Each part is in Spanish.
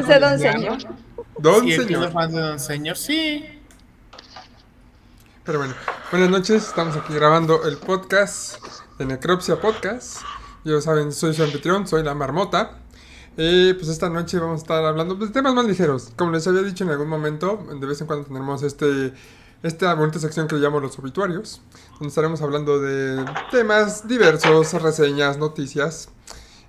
fans de Don Señor. Don Sí, Señor. club fan de Don Señor, sí. Pero bueno, buenas noches, estamos aquí grabando el podcast de Necropsia Podcast. Ya saben, soy su anfitrión, soy la marmota. Y pues esta noche vamos a estar hablando pues, de temas más ligeros. Como les había dicho en algún momento, de vez en cuando tenemos este, esta bonita sección que le llamo los obituarios, donde estaremos hablando de temas diversos, reseñas, noticias.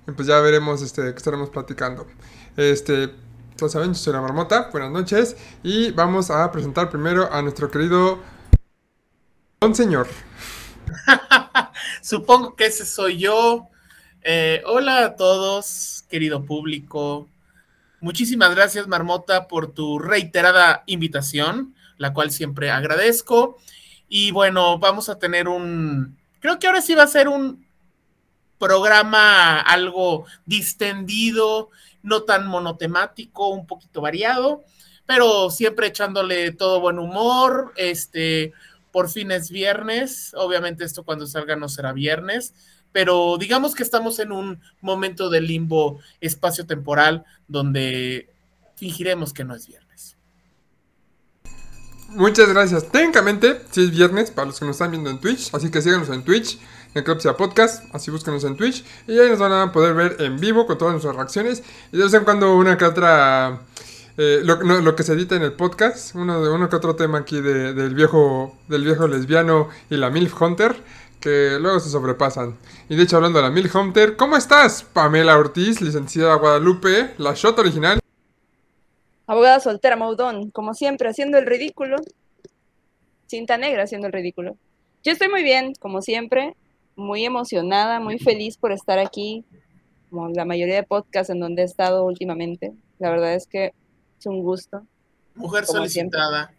Y pues ya veremos este, qué estaremos platicando. Este, ya saben, yo soy la marmota, buenas noches. Y vamos a presentar primero a nuestro querido Don Señor. Supongo que ese soy yo. Eh, hola a todos, querido público. Muchísimas gracias, Marmota, por tu reiterada invitación, la cual siempre agradezco. Y bueno, vamos a tener un, creo que ahora sí va a ser un programa algo distendido, no tan monotemático, un poquito variado, pero siempre echándole todo buen humor, este, por fin es viernes. Obviamente esto cuando salga no será viernes, pero digamos que estamos en un momento de limbo espacio-temporal donde fingiremos que no es viernes. Muchas gracias. Técnicamente, si es viernes, para los que nos están viendo en Twitch, así que síganos en Twitch, Necropsia Podcast, así búsquenos en Twitch, y ahí nos van a poder ver en vivo con todas nuestras reacciones, y de vez en cuando una que otra, eh, lo, lo que se edita en el podcast, uno, de, uno que otro tema aquí de- del, viejo, del viejo lesbiano y la MILF Hunter, que luego se sobrepasan. Y de hecho, hablando de la MILF Hunter, ¿cómo estás? Pamela Ortiz, licenciada Guadalupe, la shot original. Abogada soltera Maudón, como siempre, haciendo el ridículo. Cinta negra haciendo el ridículo. Yo estoy muy bien, como siempre, muy emocionada, muy feliz por estar aquí, como la mayoría de podcasts en donde he estado últimamente. La verdad es que es un gusto. Mujer solicitada.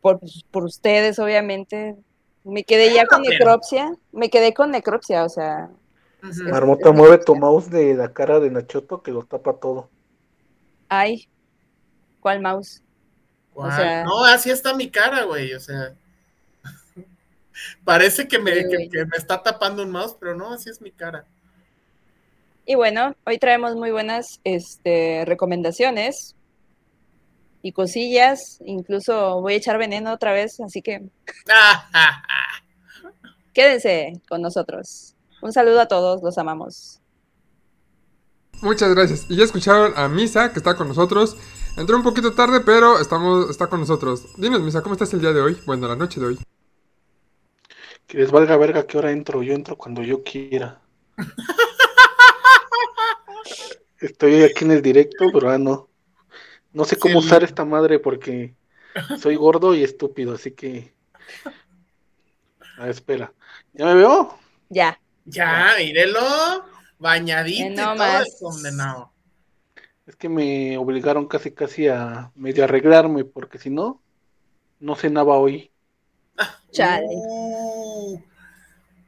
Por, por ustedes, obviamente. Me quedé ya con necropsia. Me quedé con necropsia, o sea. Ujú. Marmota, mueve tu mouse de la cara de Nachoto que lo tapa todo. Ay, ¿cuál mouse? ¿Cuál? sea- no, así está mi cara, güey. O sea, parece que me, Sí, que- güey. que me está tapando un mouse, pero no, así es mi cara. Y bueno, hoy traemos muy buenas este, recomendaciones y cosillas. Incluso voy a echar veneno otra vez, así que quédense con nosotros. Un saludo a todos, los amamos. Muchas gracias. Y ya escucharon a Misa, que está con nosotros. Entró un poquito tarde, pero estamos, está con nosotros. Dinos, Misa, ¿cómo estás el día de hoy? Bueno, la noche de hoy. Que les valga verga que hora entro. Yo entro cuando yo quiera. Estoy aquí en el directo, pero ah, no. No sé cómo Sí. usar esta madre porque soy gordo y estúpido, así que. Ah, espera. ¿Ya me veo? Ya, Ya, mírelo. Bañadito Eh, y todo condenado. Es que me obligaron casi casi a medio arreglarme, porque si no, no cenaba hoy. Chale. Uh,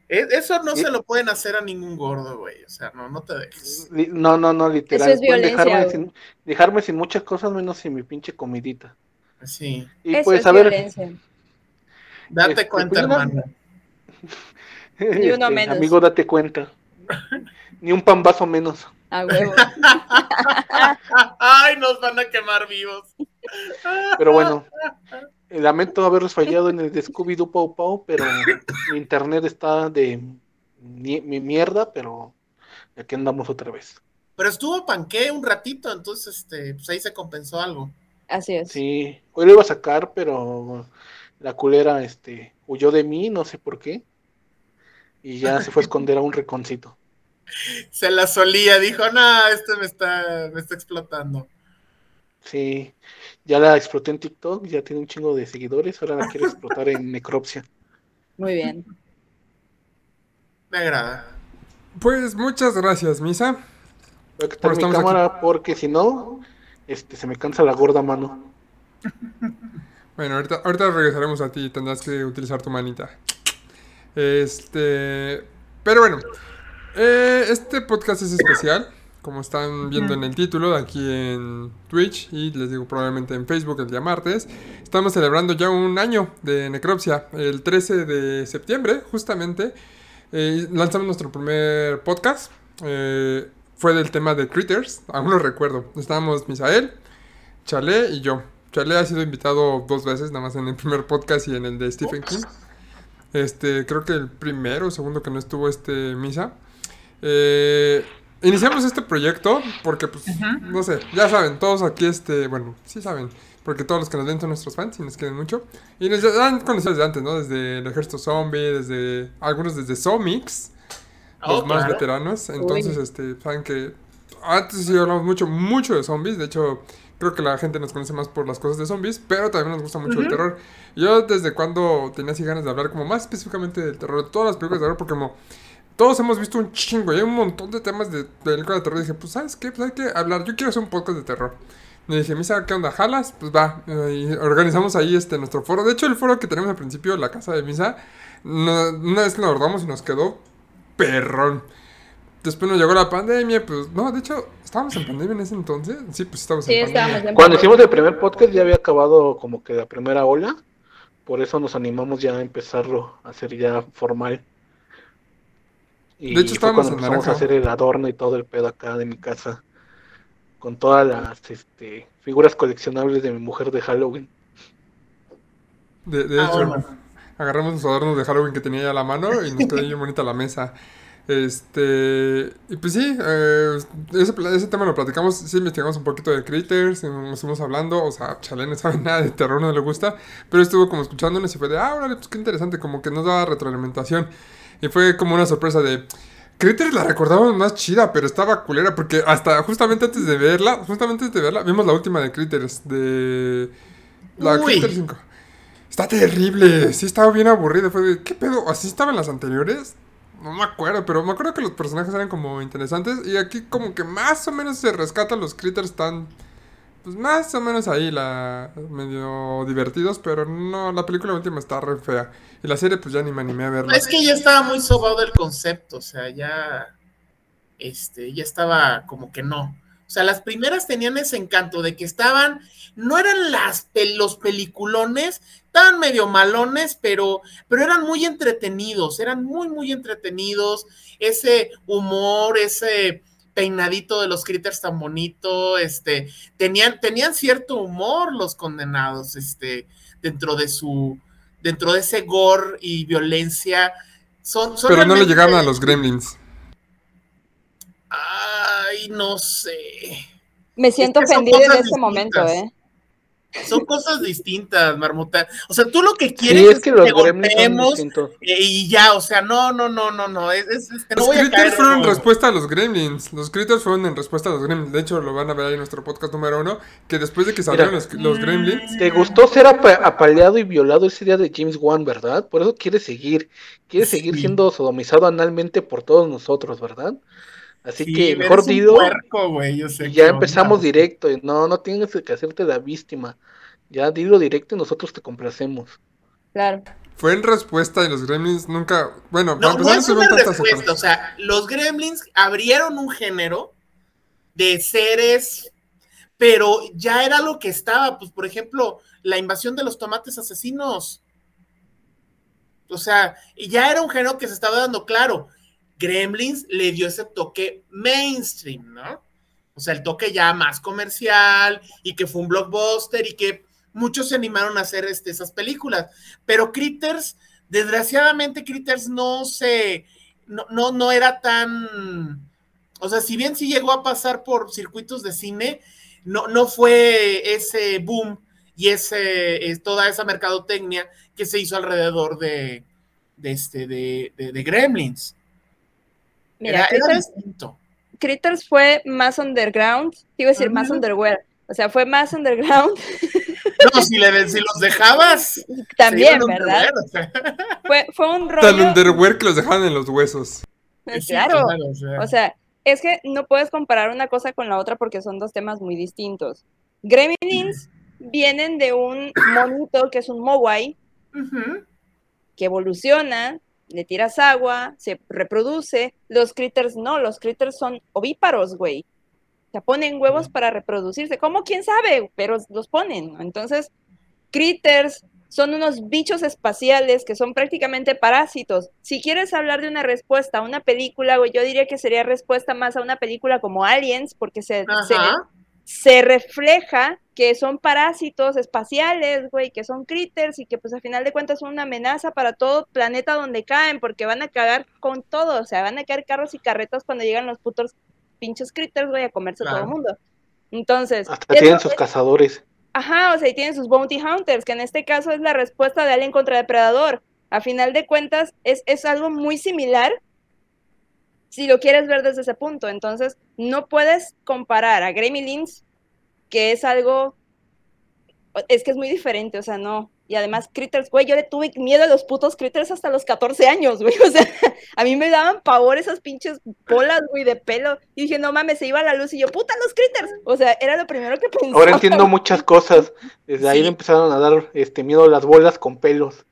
e- eso no Sí. se lo pueden hacer a ningún gordo, güey. O sea, no, no te dejes. No, no, no, literal. Eso es Pueden violencia, dejarme sin, dejarme sin muchas cosas menos sin mi pinche comidita. Sí. Y Eso pues es a ver, violencia. Date Este, cuenta, pues, hermano. Ni uno este, menos. amigo, date cuenta. Ni un pambazo menos. A huevo. Ay, nos van a quemar vivos. Pero bueno, lamento haberles fallado en el de Scooby-Doo Pau Pau, pero mi internet está de mi, mi mierda, pero aquí andamos otra vez. Pero estuvo panqué un ratito, entonces este, pues ahí se compensó algo. Así es. Sí, hoy lo iba a sacar, pero la culera este, huyó de mí, no sé por qué. Y ya se fue a esconder a un reconcito. Se la solía, dijo, no, este me está, me está explotando. Sí, ya la exploté en TikTok, ya tiene un chingo de seguidores, ahora la quiero explotar en Necropsia. Muy bien. Me agrada. Pues muchas gracias, Misa. Voy a quitar mi cámara porque si no, este, se me cansa la gorda mano. Bueno, ahorita, ahorita regresaremos a ti y tendrás que utilizar tu manita. Este. Pero bueno, eh, este podcast es especial. Como están viendo en el título, aquí en Twitch y les digo probablemente en Facebook el día martes, estamos celebrando ya un año de Necropsia. El 13 de septiembre, justamente, eh, lanzamos nuestro primer podcast. Eh, fue del tema de Critters, aún lo recuerdo. Estábamos Misael, Chalé y yo. Chalé ha sido invitado dos veces, nada más en el primer podcast y en el de Stephen King. Este, creo que el primero o segundo que no estuvo este Misa. Eh, iniciamos este proyecto porque, pues, no sé, ya saben, todos aquí, este, bueno, sí saben, porque todos los que nos ven son nuestros fans y nos quieren mucho. Y nos han conocido desde antes, ¿no? Desde el Ejército Zombie, desde algunos desde Zomix, los Oh, más claro. veteranos. Entonces, este, saben que antes sí hablamos mucho, mucho de zombies. De hecho, creo que la gente nos conoce más por las cosas de zombies, pero también nos gusta mucho el Ujú. terror. Yo desde cuando tenía así ganas de hablar como más específicamente del terror, de todas las películas de terror, porque como todos hemos visto un chingo y hay un montón de temas de películas de terror. Y dije, pues, ¿sabes qué? Pues hay que hablar. Yo quiero hacer un podcast de terror. Me dije, Misa, ¿qué onda? ¿Jalas? Pues va. y organizamos ahí este nuestro foro. De hecho, el foro que tenemos al principio, la casa de Misa, no- una vez que lo abordamos y nos quedó perrón. Después nos llegó la pandemia, pues no, de hecho, ¿estábamos en pandemia en ese entonces? Sí, pues estábamos Sí, en pandemia. estábamos en Cuando hicimos el primer podcast ya había acabado como que la primera ola. Por eso nos animamos ya a empezarlo a hacer ya formal. Y De hecho, fue estábamos cuando en a hacer el adorno y todo el pedo acá de mi casa. Con todas las este, figuras coleccionables de mi mujer de Halloween. De, de Ah, hecho, agarramos los adornos de Halloween que tenía ya a la mano y nos quedó bien bonita la mesa. Este, y pues sí, eh, ese, ese tema lo platicamos, sí investigamos un poquito de Critters, nos estuvimos hablando, o sea, Chale no sabe nada de terror, no le gusta, pero estuvo como escuchándonos y fue de, ah, órale, pues qué interesante, como que nos daba retroalimentación. Y fue como una sorpresa de, Critters la recordamos más chida, pero estaba culera, porque hasta justamente antes de verla, justamente antes de verla, vimos la última de Critters, de... La Uy. Critters 5. Está terrible, sí estaba bien aburrido, fue de, ¿qué pedo? ¿Así estaban las anteriores? No me acuerdo, pero me acuerdo que los personajes eran como interesantes y aquí como que más o menos se rescatan los critters están pues más o menos ahí la medio divertidos, pero no la película última está re fea y la serie pues ya ni me animé a verla. Es que ya estaba muy sobado el concepto, o sea, ya, este, ya estaba como que no. O sea, las primeras tenían ese encanto de que estaban, no eran las los peliculones, estaban medio malones, pero, pero eran muy entretenidos, eran muy, muy entretenidos. Ese humor, ese peinadito de los critters tan bonito, este, tenían, tenían cierto humor los condenados, este, dentro de su, dentro de ese gore y violencia. Son, son pero no le llegaron a los gremlins. Ay, no sé. Me siento que son ofendida en este momento. ¿eh? Son cosas distintas, Marmota. O sea, tú lo que Sí, quieres es que los golpeemos eh, y ya, o sea, no, no, no, no, no. Es, es- es que no Los voy a critters caer. fueron en no. respuesta a los gremlins. Los critters fueron en respuesta a los gremlins. De hecho, lo van a ver ahí en nuestro podcast número uno. Que después de que salieron los, los gremlins, ¿Te gustó ser apa- apaleado y violado ese día de James Wan, verdad? Por eso quieres seguir. Quieres seguir Sí. siendo sodomizado analmente por todos nosotros, ¿verdad? Así Sí, que mejor Y ya empezamos onda. directo. y No, no tienes que hacerte la víctima. Ya dilo directo y nosotros te complacemos. Claro. fue en respuesta y los gremlins nunca. Bueno, No, para no es una respuesta, o sea, los gremlins abrieron un género de seres, pero ya era lo que estaba, pues por ejemplo, la invasión de los tomates asesinos. O sea, ya era un género que se estaba dando claro. Gremlins le dio ese toque mainstream, ¿no? O sea, el toque ya más comercial y que fue un blockbuster y que muchos se animaron a hacer este, esas películas. Pero Critters, desgraciadamente Critters no se, no, no, no era tan, o sea, si bien sí llegó a pasar por circuitos de cine, no, no fue ese boom y ese, es toda esa mercadotecnia que se hizo alrededor de, de, este, de, de, de Gremlins. Mira, era, Critters, distinto. Critters fue más underground, te iba a decir más underwear, o sea, fue más underground No, si, le, si los dejabas. también, ¿verdad? underwear, o sea, Fue, fue un Tan rollo. underwear que los dejaban en los huesos. Pues sí, claro, o sea. o sea, es que no puedes comparar una cosa con la otra porque son dos temas muy distintos. Gremlins vienen de un monito que es un Mowai que evoluciona, le tiras agua, se reproduce. Los critters no, los critters son ovíparos, güey. O sea, ponen huevos para reproducirse. ¿Cómo? ¿Quién sabe? Pero los ponen. ¿no? Entonces, critters son unos bichos espaciales que son prácticamente parásitos. Si quieres hablar de una respuesta a una película, güey, yo diría que sería respuesta más a una película como Aliens, porque se, se, se refleja que son parásitos espaciales, güey, que son critters y que pues a final de cuentas son una amenaza para todo planeta donde caen, porque van a cagar con todo, o sea, van a caer carros y carretas cuando llegan los putos pinches critters, güey, a comerse a todo el mundo. Entonces, Hasta eso tienen sus es- cazadores. Ajá, o sea, y tienen sus bounty hunters, que en este caso es la respuesta de Alien contra Depredador. A final de cuentas, es, es algo muy similar si lo quieres ver desde ese punto. Entonces, no puedes comparar a Gremlins, que es algo. Es que es muy diferente, o sea, no. Y además, Critters, güey, yo le tuve miedo a los putos Critters hasta los 14 años, güey. O sea, a mí me daban pavor esas pinches bolas, güey, de pelo. Y dije, no mames, se iba la luz y yo, puta, los Critters. O sea, era lo primero que pensaba. Ahora entiendo muchas cosas. Desde ahí le empezaron a dar este miedo a las bolas con pelos.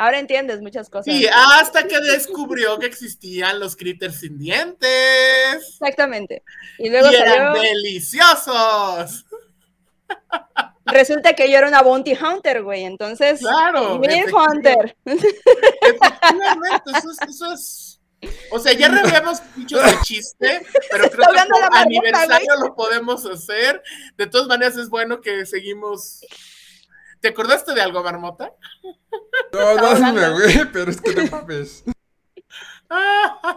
Ahora entiendes muchas cosas. Y hasta que descubrió que existían los critters sin dientes. Exactamente. Y luego y eran salió, deliciosos. resulta que yo era una bounty hunter, güey. Entonces, Claro. Efectivamente. hunter. Efectivamente, eso es, eso es- O sea, ya habíamos dicho de chiste, pero creo que por marmota, aniversario lo podemos hacer. De todas maneras, es bueno que seguimos. ¿Te acordaste de algo, Marmota? No, no, dime, güey, pero es que no mames.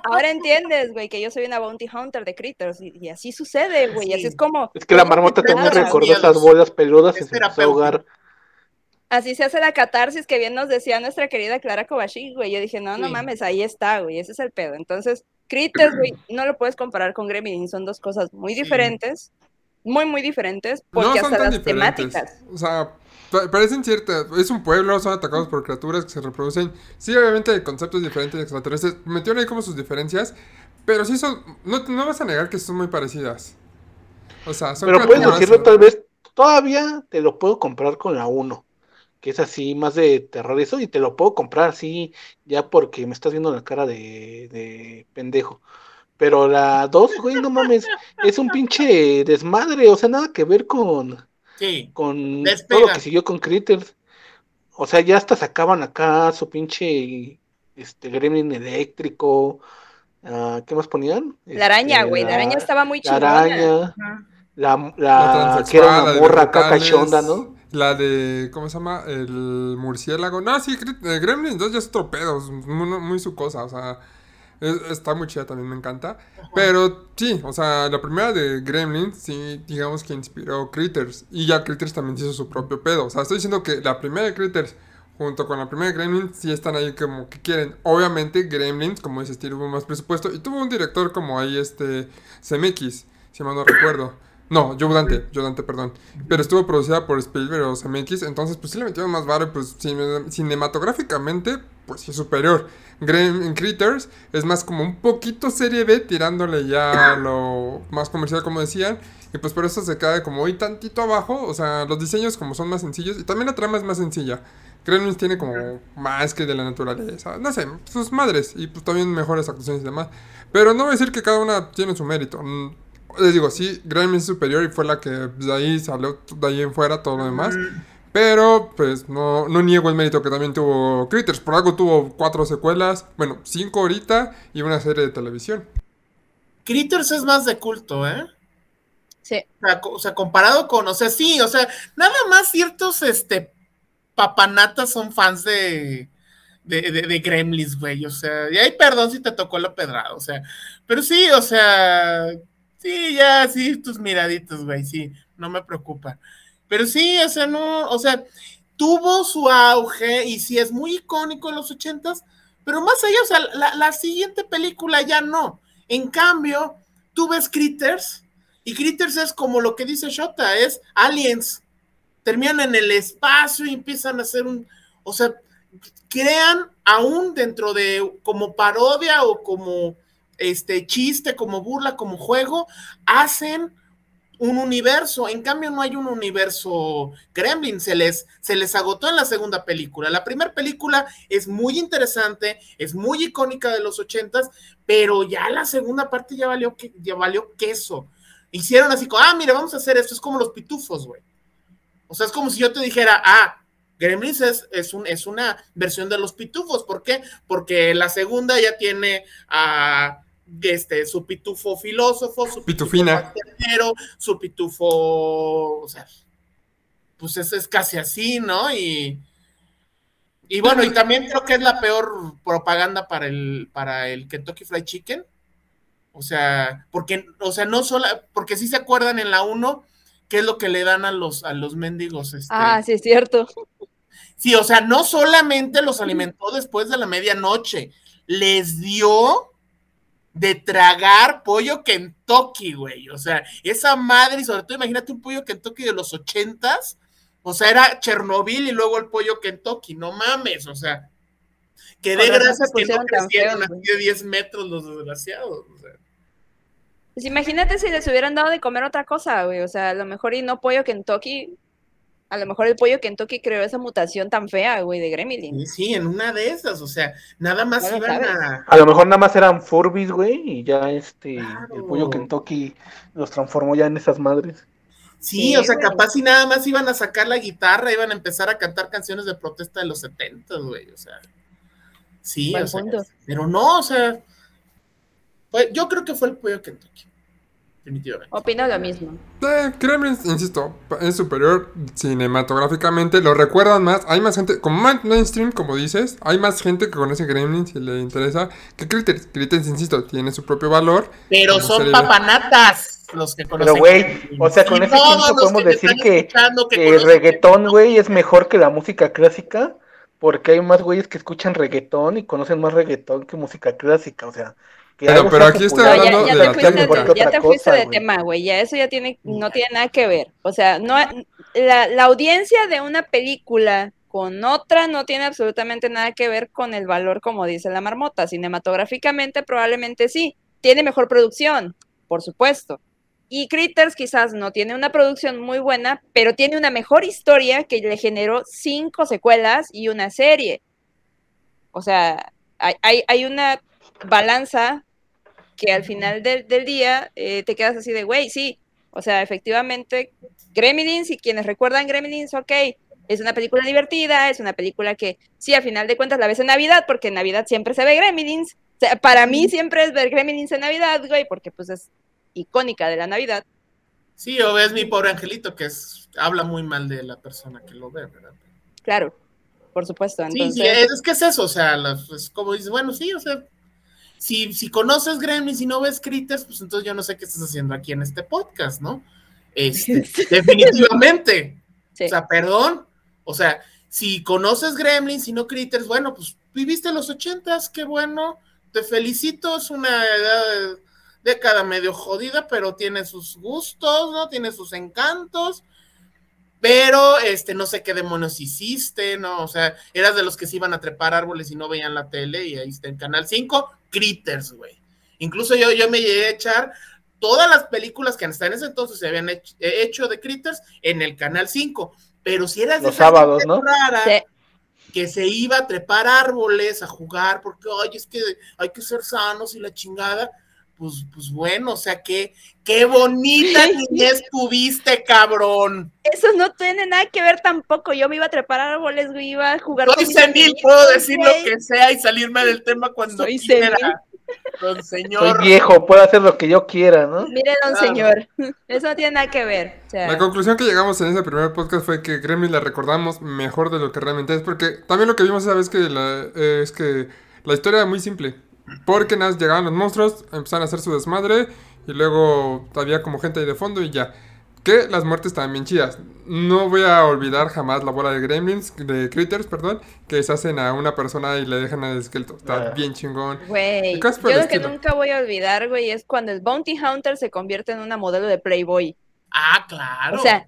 Ahora entiendes, güey, que yo soy una bounty hunter de critters. Y, y así sucede, güey. y Así Sí. es como. Es que la marmota también Nada. recordó esas bolas peludas Es empezó a ahogar. Así se hace la catarsis que bien nos decía nuestra querida Clara Kovacic, güey. Yo dije, no, no Sí. mames, ahí está, güey. Ese es el pedo. Entonces, critters, güey, no lo puedes comparar con Gremlins. Son dos cosas muy Sí. diferentes. Muy, muy diferentes. No Porque son hasta tan las diferentes. temáticas. O sea, parecen ciertas. Es un pueblo, son atacados por criaturas que se reproducen. Sí, obviamente, hay conceptos diferentes de extraterrestres. Metieron ahí como sus diferencias. Pero sí son. No, no vas a negar que son muy parecidas. O sea, son Pero puedes decirlo tal vez, todavía te lo puedo comprar con la 1, que es así, más de terror y eso, y te lo puedo comprar así, ya porque me estás viendo la cara de, de pendejo. Pero la 2, güey, no mames, es un pinche desmadre, o sea, nada que ver con, Sí. con Despega. todo lo que siguió con Critters. O sea, ya hasta sacaban acá su pinche este gremlin eléctrico. ah, ¿Qué más ponían? La araña, Este, güey. La araña estaba muy la chingona. araña, la, La la que era una morra acá cachonda, ¿no? La de, ¿cómo se llama? El murciélago. No, sí, eh, Gremlins 2 ya es otro pedo, muy, muy su cosa, o sea, es- está muy chida, también me encanta. Pero sí, o sea, la primera de Gremlins, sí, digamos que inspiró Critters. Y ya Critters también hizo su propio pedo. O sea, estoy diciendo que la primera de Critters junto con la primera de Gremlins sí están ahí como que quieren. Obviamente Gremlins, como dice Steve, tuvo más presupuesto. Y tuvo un director como ahí, este, CMX, si mal no recuerdo. No, Joe Dante, Joe Dante, perdón. Pero estuvo producida por Spielberg o CMX, entonces pues sí le metieron más varo, pues cine- cinematográficamente, pues sí es superior. Grem Critters es más como un poquito serie B, tirándole ya a lo más comercial, como decían. Y pues por eso se cae como hoy tantito abajo. O sea, los diseños como son más sencillos. Y también la trama es más sencilla. Gremlins tiene como más que de la naturaleza. No sé, sus madres. Y pues también mejores actuaciones y demás. Pero no voy a decir que cada una tiene su mérito. Les digo, sí, Gremlins es superior y fue la que de ahí salió, de ahí en fuera todo lo demás. Pero, pues, no, no niego el mérito que también tuvo Critters. Por algo tuvo cuatro secuelas, bueno, cinco ahorita y una serie de televisión. Critters es más de culto, ¿eh? Sí. O sea, co- o sea, comparado con, o sea, sí, o sea, nada más ciertos, este, papanatas son fans de, de, de, de Gremlins, güey, o sea, y ahí perdón si te tocó la pedrada, o sea, pero sí, o sea, sí, ya, sí, tus miraditos, güey, sí, no me preocupa. Pero sí, o sea, no, o sea, tuvo su auge y sí es muy icónico en los ochentas, pero más allá, o sea, la, siguiente película ya no. En cambio, tú ves Critters y Critters es como lo que dice Shota, es aliens. Terminan en el espacio y empiezan a hacer un, o sea, crean aún dentro de como parodia o como este chiste, como burla, como juego, hacen un universo. En cambio, no hay un universo Gremlin. Se les, se les agotó en la segunda película. La primera película es muy interesante, es muy icónica de los ochentas, pero ya la segunda parte ya valió, ya valió queso. Hicieron así como, ah, mira, vamos a hacer esto. Es como los pitufos, güey. O sea, es como si yo te dijera, ah, Gremlins es, es, un, es una versión de los pitufos. ¿Por qué? Porque la segunda ya tiene a este, su pitufo filósofo, su Pitufina. pitufo su pitufo, o sea, pues eso es casi así, ¿no? Y, y bueno, y también creo que es la peor propaganda para el, para el Kentucky Fried Chicken. O sea, porque, o sea, no solo, porque si se acuerdan en la 1, ¿qué es lo que le dan a los, a los mendigos? Este? Ah, sí, es cierto. Sí, o sea, no solamente los alimentó después de la medianoche, les dio de tragar pollo Kentucky, güey. O sea, esa madre, y sobre todo imagínate un pollo Kentucky de los ochentas, o sea, era Chernobyl y luego el pollo Kentucky, no mames, o sea, que de gracias que no crecieron así de 10 metros los desgraciados. O sea. Pues imagínate si les hubieran dado de comer otra cosa, güey, o sea, a lo mejor y no pollo Kentucky, a lo mejor el pollo Kentucky creó esa mutación tan fea, güey, de Gremlin. Sí, sí, en una de esas, o sea, nada más iban sabes. a... A lo mejor nada más eran Furbies, güey, y ya este, Claro. el pollo Kentucky los transformó ya en esas madres. Sí, Sí, o sea, güey. capaz si nada más iban a sacar la guitarra, iban a empezar a cantar canciones de protesta de los 70, güey, o sea. Sí, o sea, pero no, o sea, fue- yo creo que fue el pollo Kentucky, definitivamente. Opino lo mismo. Eh, Gremlins, insisto, es superior cinematográficamente. Lo recuerdan más. Hay más gente, como más mainstream, como dices. Hay más gente que conoce Gremlins y le interesa. Que Critters. Critters, insisto, tiene su propio valor. Pero son serie papanatas los que conocen. Pero, güey, o sea, con ese podemos me decir que, que el conocen- reggaetón, güey, es mejor que la música clásica, porque hay más güeyes que escuchan reggaetón y conocen más reggaetón que música clásica, o sea. Pero- pero aquí estoy No, popular, ya, hablando ya de te la fuiste, técnica. ya te fuiste cosa, de tema, güey. Ya eso ya tiene, no tiene nada que ver. O sea, no, la, la audiencia de una película con otra no tiene absolutamente nada que ver con el valor, como dice la marmota. Cinematográficamente, probablemente sí. Tiene mejor producción, por supuesto. Y Critters quizás no tiene una producción muy buena, pero tiene una mejor historia que le generó cinco secuelas y una serie. O sea, hay, hay, hay una balanza que al final del, del día eh, te quedas así de, güey, sí, o sea, efectivamente, Gremlins y quienes recuerdan Gremlins, ok, es una película divertida, es una película que sí, a final de cuentas la ves en Navidad, porque en Navidad siempre se ve Gremlins. O sea, para mí siempre es ver Gremlins en Navidad, güey, porque pues es icónica de la Navidad. Sí, o ves mi pobre angelito que es, habla muy mal de la persona que lo ve, ¿verdad? Claro, por supuesto. Sí, Entonces, sí, es, es que es eso, o sea, las- es como dices, bueno, sí, o sea, si, si conoces Gremlins y no ves Critters, pues entonces yo no sé qué estás haciendo aquí en este podcast, ¿no? Este, definitivamente. sí. O sea, perdón. O sea, si conoces Gremlins y no Critters, bueno, pues viviste los ochentas, qué bueno. Te felicito, es una edad, década medio jodida, pero tiene sus gustos, ¿no? Tiene sus encantos. Pero, este, no sé qué demonios hiciste, ¿no? O sea, eras de los que se iban a trepar árboles y no veían la tele y ahí está en Canal 5, Critters, güey. Incluso yo, yo me llegué a echar todas las películas que hasta en ese entonces se habían hecho, hecho de Critters en el Canal 5. Pero si eras de Los sábados, ¿no? rara Sí. que se iba a trepar árboles, a jugar, porque, oye, es que hay que ser sanos y la chingada, pues, pues bueno, o sea, que, qué bonita niñez tuviste, cabrón. Eso no tiene nada que ver tampoco. Yo me iba a trepar árboles, güey, iba a jugar Soy con senil, puedo decir lo que sea y salirme del tema cuando Soy quiera. senil. Don Soy señor. viejo, puedo hacer lo que yo quiera, ¿no? Mire, don señor, eso no tiene nada que ver. O sea, La conclusión que llegamos en ese primer podcast fue que Gremlins la recordamos mejor de lo que realmente es, porque también lo que vimos esa vez que la- eh, es que la historia era muy simple. Porque nada, llegaban los monstruos, empezaron a hacer su desmadre y luego había como gente ahí de fondo y ya. Que las muertes estaban bien chidas. No voy a olvidar jamás la bola de Gremlins, de Critters, perdón, que se hacen a una persona y le dejan al esqueleto. Está Ah. bien chingón. güey, yo lo que nunca voy a olvidar, güey, es cuando el Bounty Hunter se convierte en una modelo de Playboy. Ah, claro. O sea,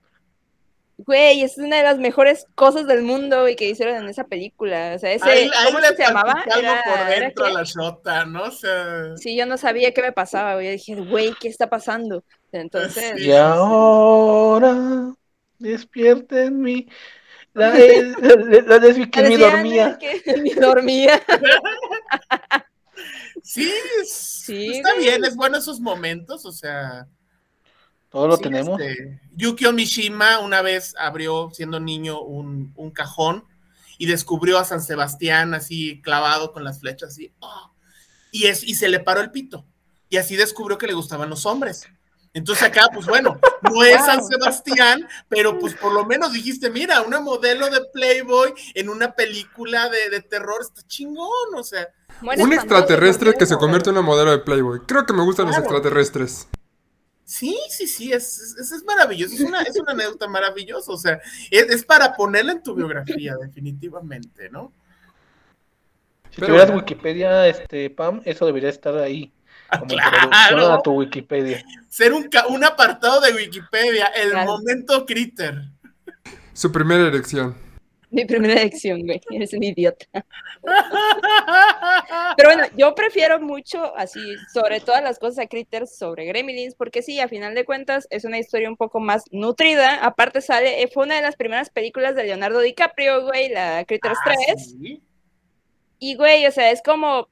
güey, es una de las mejores cosas del mundo, güey, que hicieron en esa película. O sea, ese, ahí, ahí ¿cómo le se llamaba? algo Era- por era dentro a la shota, ¿no? O sea, Sí, yo no sabía qué me pasaba, güey. Yo dije, güey, ¿qué está pasando? Entonces, Sí. Y ahora despierta en mí la, la, la que me decían, dormía. que me dormía. sí, es- Sí, está güey. bien, es bueno esos momentos, o sea, Todo lo Sí, tenemos. este, Yukio Mishima una vez abrió, siendo niño, un, un cajón y descubrió a San Sebastián así clavado con las flechas, así. ¡oh! y, es, y se le paró el pito. Y así descubrió que le gustaban los hombres. Entonces acá, pues bueno, no es San Sebastián, pero pues por lo menos dijiste, mira, una modelo de Playboy en una película de, de terror, está chingón, o sea. Un extraterrestre que se convierte en una modelo de Playboy. Creo que me gustan los extraterrestres. Sí, sí, sí, es, es, es maravilloso, es una, es una anécdota maravillosa, o sea, es, es para ponerla en tu biografía, definitivamente, ¿no? Si Pero tuvieras. Wikipedia, este, Pam, eso debería estar ahí. Ah, Como claro. introducción a tu Wikipedia. Ser un, ca- un apartado de Wikipedia, el Claro. momento critter. Su primera erección. Mi primera elección, güey. Eres un idiota. Pero bueno, yo prefiero mucho así, sobre todas las cosas a Critters, sobre Gremlins, porque sí, a final de cuentas es una historia un poco más nutrida. Aparte sale, eh, fue una de las primeras películas de Leonardo DiCaprio, güey, la Critters Ah, 3. sí. Y güey, o sea, es como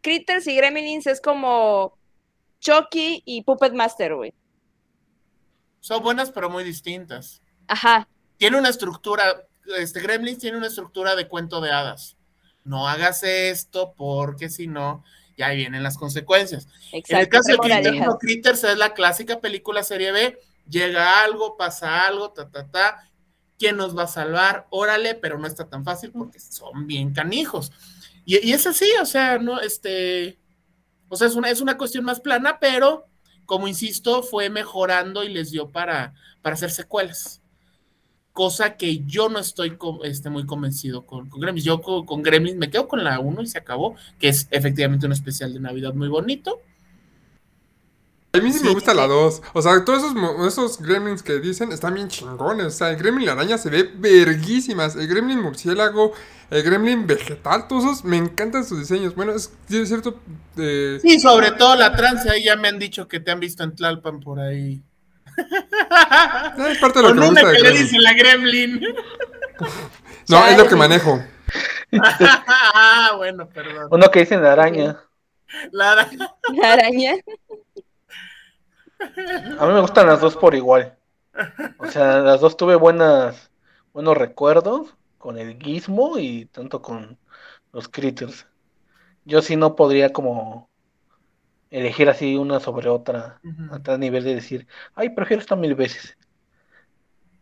Critters y Gremlins es como Chucky y Puppet Master, güey. Son buenas, pero muy distintas. Ajá, Tiene una estructura, este Gremlins tiene una estructura de cuento de hadas. No hagas esto porque si no, ya vienen las consecuencias. En el exacto. caso de Critters, no, Critters es la clásica película serie B. Llega algo, pasa algo, ta, ta, ta. ¿Quién nos va a salvar? Órale, pero no está tan fácil porque son bien canijos. Y, y es así, o sea, no, este, o sea, es una, es una cuestión más plana, pero como insisto, fue mejorando y les dio para, para hacer secuelas. Cosa que yo no estoy este, muy convencido con, con Gremlins. Yo con, con Gremlins me quedo con la 1 y se acabó, que es efectivamente un especial de Navidad muy bonito. A mí sí, Sí. me gusta la 2. O sea, todos esos, esos gremlins que dicen están bien chingones. O sea, el gremlin araña se ve verguísimas. El gremlin murciélago, el gremlin vegetal, todos esos me encantan sus diseños. Bueno, es, es cierto. eh, Sí, sobre todo la trance, ahí ya me han dicho que te han visto en Tlalpan por ahí. Es parte de lo Con que me gusta que le dice la Gremlin. No, es lo que manejo. ah, bueno, perdón. Uno que dicen la araña. La, La araña. A mí me gustan las dos por igual. O sea, las dos tuve buenas, buenos recuerdos con el Gizmo y tanto con los Critters. Yo sí no podría como elegir así una sobre otra a tal nivel de decir, ay, prefiero esta mil veces.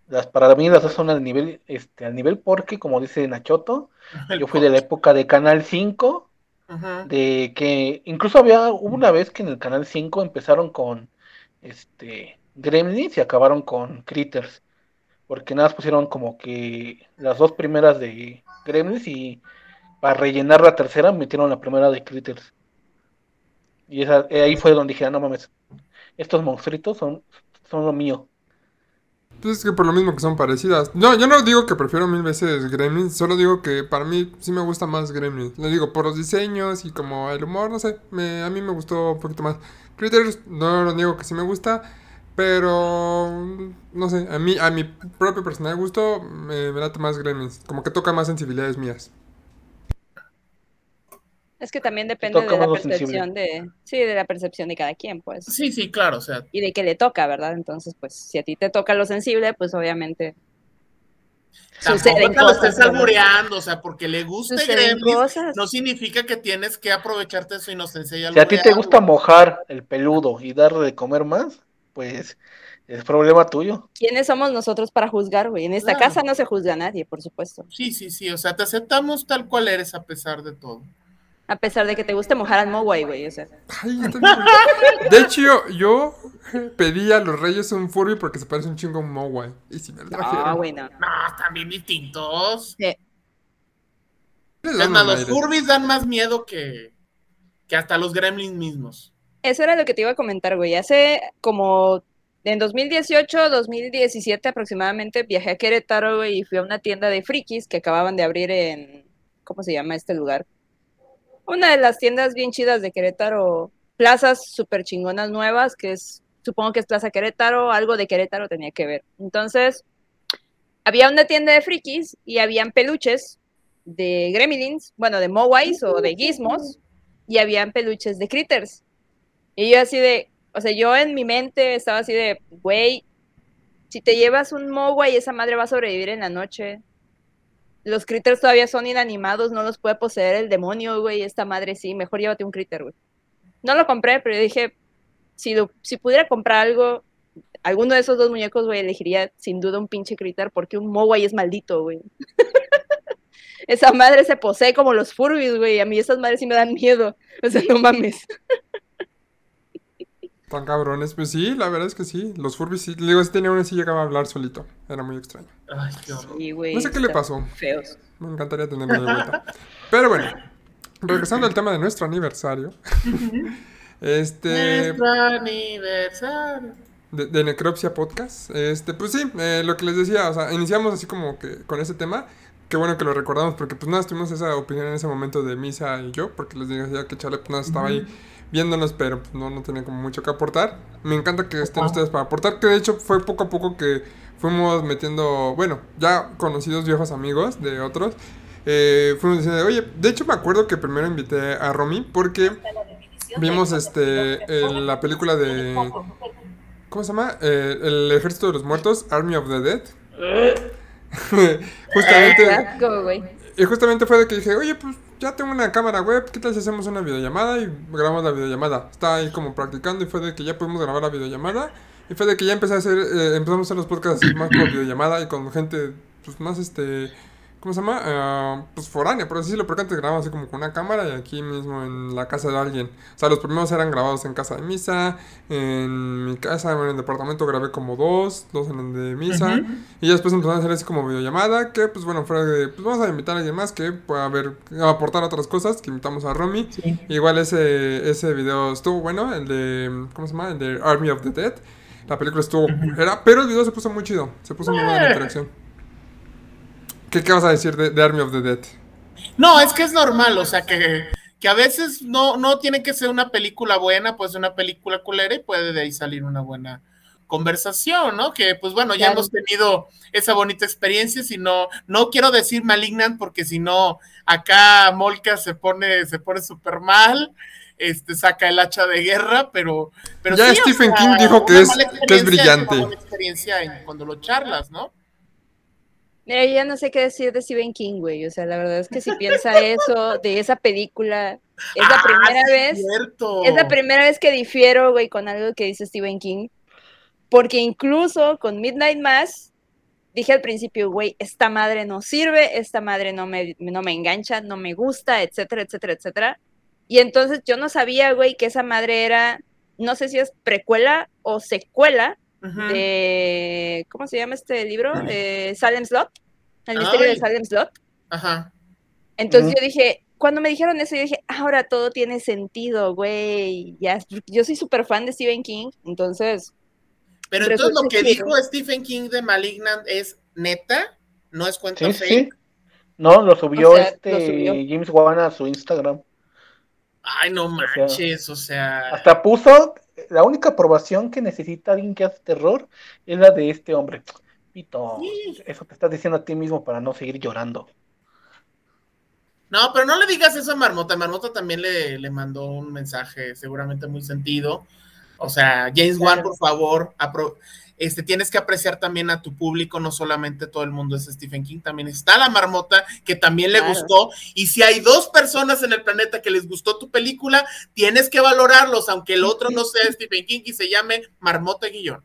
Las, para mí las dos son al nivel, este, al nivel porque, como dice Nachoto, yo fui de la época de Canal 5, Ujú. de que incluso había, hubo una vez que en el Canal 5 empezaron con este Gremlins y acabaron con Critters. Porque nada más pusieron como que las dos primeras de Gremlins y para rellenar la tercera metieron la primera de Critters. Y esa, eh, ahí fue donde dije, "Ah, no mames, estos monstruitos son, son lo mío. Pues es que por lo mismo que son parecidas. No, yo no digo que prefiero mil veces Gremlins, solo digo que para mí sí me gusta más Gremlins. Le digo, por los diseños y como el humor, no sé, me- a mí me gustó un poquito más. Critters, no lo niego que sí me gusta, pero no sé, a mí, a mi propio personal gusto, me, me late más Gremlins. Como que toca más sensibilidades mías. Es que también depende de la percepción de, sí, de la percepción de cada quien, pues. Sí, sí, claro, o sea, Y de que le toca, ¿verdad? Entonces, pues, si a ti te toca lo sensible, pues obviamente tampoco te lo estés albureando, o sea, porque le guste Gremlins, cosas. no significa que tienes que aprovecharte de su inocencia y Si a ti te gusta mojar el peludo y darle de comer más, pues es problema tuyo. ¿Quiénes somos nosotros para juzgar, güey? En esta Claro. casa no se juzga a nadie, por supuesto. Sí, sí, sí, o sea, te aceptamos tal cual eres a pesar de todo. A pesar de que te guste mojar al Mogwai, güey, o sea. Ay. De hecho, yo, yo pedí a los reyes un Furby porque se parece un chingo a un Mowai. Y si me lo trajeron. Ah, güey, no. No, están bien distintos. Sí. Los. Furbies dan más miedo que, que hasta los Gremlins mismos. Eso era lo que te iba a comentar, güey. Hace como en 2018, 2017 aproximadamente, viajé a Querétaro, güey, y fui a una tienda de frikis que acababan de abrir en, ¿cómo se llama este lugar? Una de las tiendas bien chidas de Querétaro, plazas súper chingonas nuevas, que es, supongo que es Plaza Querétaro, algo de Querétaro tenía que ver. Entonces, había una tienda de frikis y habían peluches de gremlins, bueno, de Mowais o de gizmos, y habían peluches de critters. Y yo así de, O sea, yo en mi mente estaba así de, güey, si te llevas un Mogwai, esa madre va a sobrevivir en la noche. Los critters todavía son inanimados, no los puede poseer el demonio, güey. Esta madre sí, mejor llévate un critter, güey. No lo compré, pero dije, si, lo- si pudiera comprar algo, alguno de esos dos muñecos, güey, elegiría sin duda un pinche critter porque un Mogwai es maldito, güey. Esa madre se posee como los Furbies, güey. A mí esas madres sí me dan miedo. O sea, no mames. Tan cabrones. Pues sí, la verdad es que sí. Los Furbies sí. Le digo, si tenía uno sí llegaba a hablar solito. Era muy extraño. Ay, qué horror. Sí, güey. No sé qué le pasó. Feos. Me encantaría tenerlo de vuelta. Pero bueno, regresando al tema de nuestro aniversario. Este. Nuestro aniversario. De, de Necropsia Podcast. Este, pues sí, eh, lo que les decía, o sea, iniciamos así como que con ese tema. Qué bueno que lo recordamos, porque pues nada, tuvimos esa opinión en ese momento de Misa y yo, porque les decía que Chale pues nada, estaba ahí viéndonos, pero pues, no, no tenía como mucho que aportar. Me encanta que estén Ajá. ustedes para aportar, que de hecho fue poco a poco que fuimos metiendo, bueno, ya conocidos viejos amigos de otros. eh, fuimos diciendo, oye, de hecho me acuerdo que primero invité a Romy porque vimos este el- la película de ¿Cómo se llama? Eh, el Ejército de los Muertos, Army of the Dead. Qué justamente. Y justamente fue de que dije, oye, pues ya tengo una cámara web, ¿qué tal si hacemos una videollamada? Y grabamos la videollamada. Estaba ahí como practicando y fue de que ya pudimos grabar la videollamada. Y fue de que ya empecé a hacer, eh, empezamos a hacer los podcasts así más por videollamada y con gente, pues más este, ¿cómo se llama? Ah, pues foránea, por así decirlo, porque antes grabamos así como con una cámara y aquí mismo en la casa de alguien. O sea, los primeros eran grabados en casa de misa, en mi casa, en el departamento grabé como dos, dos en el de misa. Y ya después empezaron a hacer así como videollamada, que pues bueno, fuera de, pues vamos a invitar a alguien más que pueda ver, aportar otras cosas, que invitamos a Romy. Sí. Igual ese, ese video estuvo bueno, el de, ¿cómo se llama? El de Army of the Dead. La película estuvo, era, pero el video se puso muy chido, se puso muy buena la interacción. ¿Qué, qué vas a decir de, de Army of the Dead? No, es que es normal, o sea que, que a veces no, no tiene que ser una película buena, pues una película culera y puede de ahí salir una buena conversación, ¿no? Que pues bueno, ya Claro. hemos tenido esa bonita experiencia, si no, no quiero decir malignant porque si no, acá Molka se pone, se pone súper mal, este saca el hacha de guerra, pero, pero Ya sí, o Stephen sea, King dijo que es- que es brillante. una buena experiencia en- cuando lo charlas, ¿no? Mira, yo ya no sé qué decir de Stephen King, güey. O sea, la verdad es que si piensa eso de esa película, es la Ah, primera sí, vez, cierto. es la primera vez que difiero, güey, con algo que dice Stephen King. Porque incluso con Midnight Mass, dije al principio, güey, esta madre no sirve, esta madre no me, no me engancha, no me gusta, etcétera, etcétera, etcétera. Y entonces yo no sabía, güey, que esa madre era, no sé si es precuela o secuela De, ¿cómo se llama este libro? Eh, Salem Slot, el misterio Ay. de Salem Slot. Ajá. Entonces yo dije, cuando me dijeron eso, yo dije, ahora todo tiene sentido, güey. Ya, yo soy súper fan de Stephen King, entonces, Pero entonces lo que que- dijo Stephen King de Malignant es neta, no es cuenta Sí, fake. sí. No, lo subió O sea, este lo subió. James Wan a su Instagram. Ay, no sea, manches, o sea. Hasta puso la única aprobación que necesita alguien que hace terror es la de este hombre. Pito, Sí. eso te estás diciendo a ti mismo para no seguir llorando. No, pero no le digas eso a Marmota. Marmota también le, le mandó un mensaje seguramente muy sentido. O sea, James Wan, por favor, apro- este, tienes que apreciar también a tu público, no solamente todo el mundo es Stephen King, también está la Marmota, que también le gustó. Y si hay dos personas en el planeta que les gustó tu película, tienes que valorarlos, aunque el otro no sea Stephen King y se llame Marmota Guillón.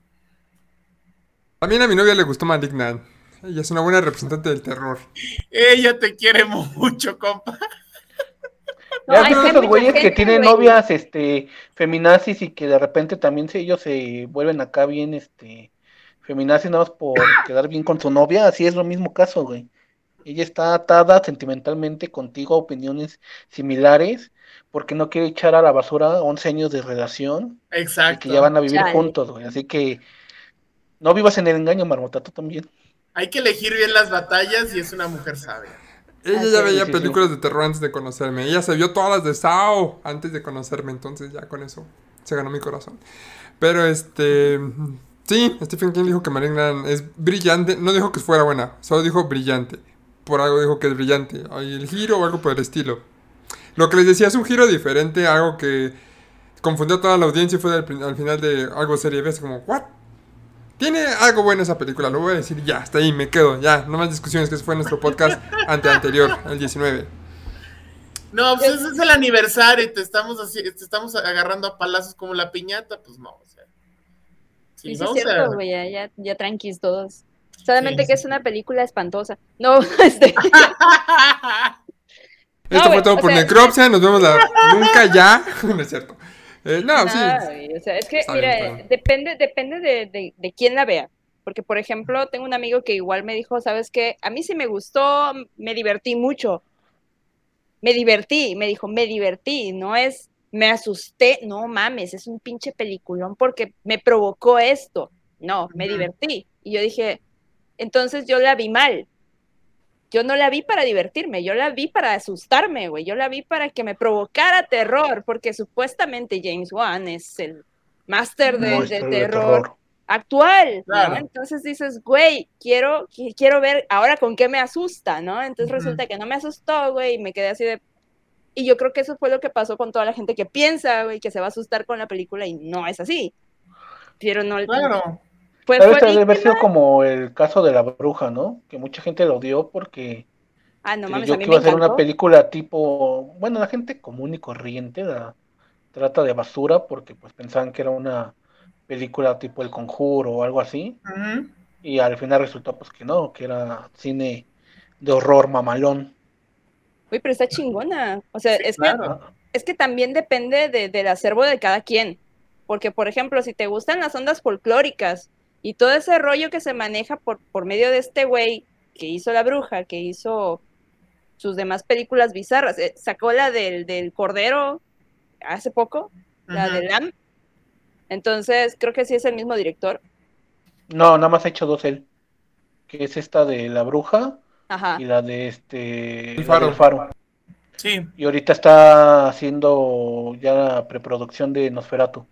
También a mi novia le gustó Malignant. Ella es una buena representante del terror. Ella te quiere mucho, compa. No, son gente- esos güeyes que tienen güey. novias este feminazis y que de repente también se, ellos se vuelven acá bien este feminazis nada más por quedar bien con su novia, así es lo mismo caso, güey. Ella está atada sentimentalmente contigo a opiniones similares porque no quiere echar a la basura 11 años de relación y Exacto. que ya van a vivir Chale. juntos, güey. Así que no vivas en el engaño, Marmota, tú también. Hay que elegir bien las batallas y es una mujer sabia. Ella Así ya es. veía Sí, sí, sí. películas de terror antes de conocerme. Ella se vio todas las de Sao antes de conocerme. Entonces ya con eso se ganó mi corazón. Pero este... Sí, Stephen King dijo que Malignant es brillante. No dijo que fuera buena. Solo dijo brillante. Por algo dijo que es brillante. Hay el giro o algo por el estilo. Lo que les decía es un giro diferente. Algo que... confundió a toda la audiencia y fue al, al final de algo serie B, así como, ¿what? Tiene algo bueno esa película, lo voy a decir ya, hasta ahí, me quedo, ya, no más discusiones, que ese fue nuestro podcast ante anterior, el 19. No, pues ese es el aniversario y te estamos así, te estamos agarrando a palazos como la piñata, pues no, o sea. Sí, sí, es vamos a- cierto, güey, ya, ya, ya tranquis todos. Solamente Sí, que sí. es una película espantosa. No, este, Esto güey, fue todo por sea, Necropsia, nos vemos la... nunca ya, no es cierto. Eh, no, sí, nada, o sea, es que, Está mira, bien, está bien. depende, depende de, de, de quién la vea. Porque, por ejemplo, tengo un amigo que igual me dijo, ¿sabes qué? A mí sí me gustó, me divertí mucho. Me divertí, me dijo, me divertí, no es, me asusté, no mames, es un pinche peliculón porque me provocó esto. No, me divertí. Y yo dije, entonces yo la vi mal. Yo no la vi para divertirme, yo la vi para asustarme, güey. Yo la vi para que me provocara terror, porque supuestamente James Wan es el máster de- del de terror, actual, Claro. ¿no? Entonces dices, güey, quiero, qui- quiero ver ahora con qué me asusta, ¿no? Entonces resulta que no me asustó, güey, y me quedé así de... Y yo creo que eso fue lo que pasó con toda la gente que piensa, güey, que se va a asustar con la película y no es así. Pero no... Claro. Vez debe haber sido como el caso de la bruja, ¿no? Que mucha gente lo odió porque Ah, no mames, creyó a mí que me iba a ser una película tipo, bueno, la gente común y corriente la trata de basura porque pues pensaban que era una película tipo El Conjuro o algo así y al final resultó pues que no, que era cine de horror mamalón. Uy, pero está chingona. O sea, Sí, es que es que también depende de- del acervo de cada quien. Porque, por ejemplo, si te gustan las ondas folclóricas y todo ese rollo que se maneja por, por medio de este güey que hizo La Bruja, que hizo sus demás películas bizarras, eh, sacó la del, del Cordero hace poco, la de Lam. Entonces, creo que sí es el mismo director. No, nada más ha hecho dos él, que es esta de la bruja Ajá. y la de este El Faro. faro. Sí, Y ahorita está haciendo ya la preproducción de Nosferatu.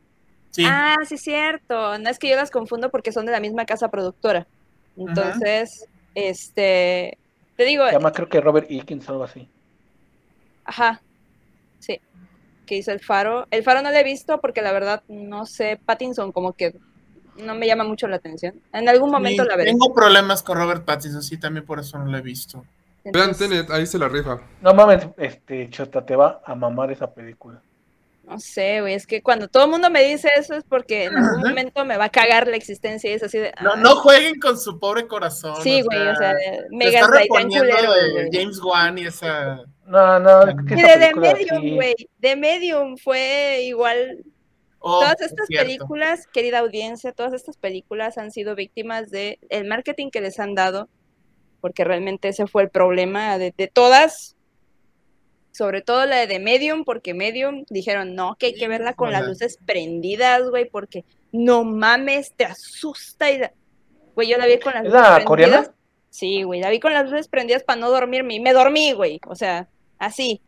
Sí. Ah, sí, cierto. No es que yo las confundo porque son de la misma casa productora. Entonces, este, te digo, Se llama creo que Robert Eakins, algo así. Ajá, sí, que hizo el faro. El faro no lo he visto porque la verdad no sé, Pattinson como que no me llama mucho la atención. En algún momento Sí, la veré. Tengo problemas con Robert Pattinson, sí, también por eso no lo he visto. vean Tenet, ahí se la rifa. No mames, este, Chota, te va a mamar esa película. No sé, güey, es que cuando todo el mundo me dice eso es porque en algún momento me va a cagar la existencia y es así de... No, ay, no jueguen con su pobre corazón. Sí, güey, o sea, se mega está reponiendo de. James Wan y esa. No, no, es que de Medium, sí- güey, The Medium fue igual Oh, todas es estas películas, querida audiencia, todas estas películas han sido víctimas de el marketing que les han dado, porque realmente ese fue el problema de, de todas, sobre todo la de Medium, porque Medium dijeron, no, que hay que verla con las luces prendidas, güey, porque no mames, te asusta y la... Güey, yo la vi con las ¿Es luces la prendidas. coreana? Sí, güey, la vi con las luces prendidas para no dormirme y me dormí, güey, o sea, así.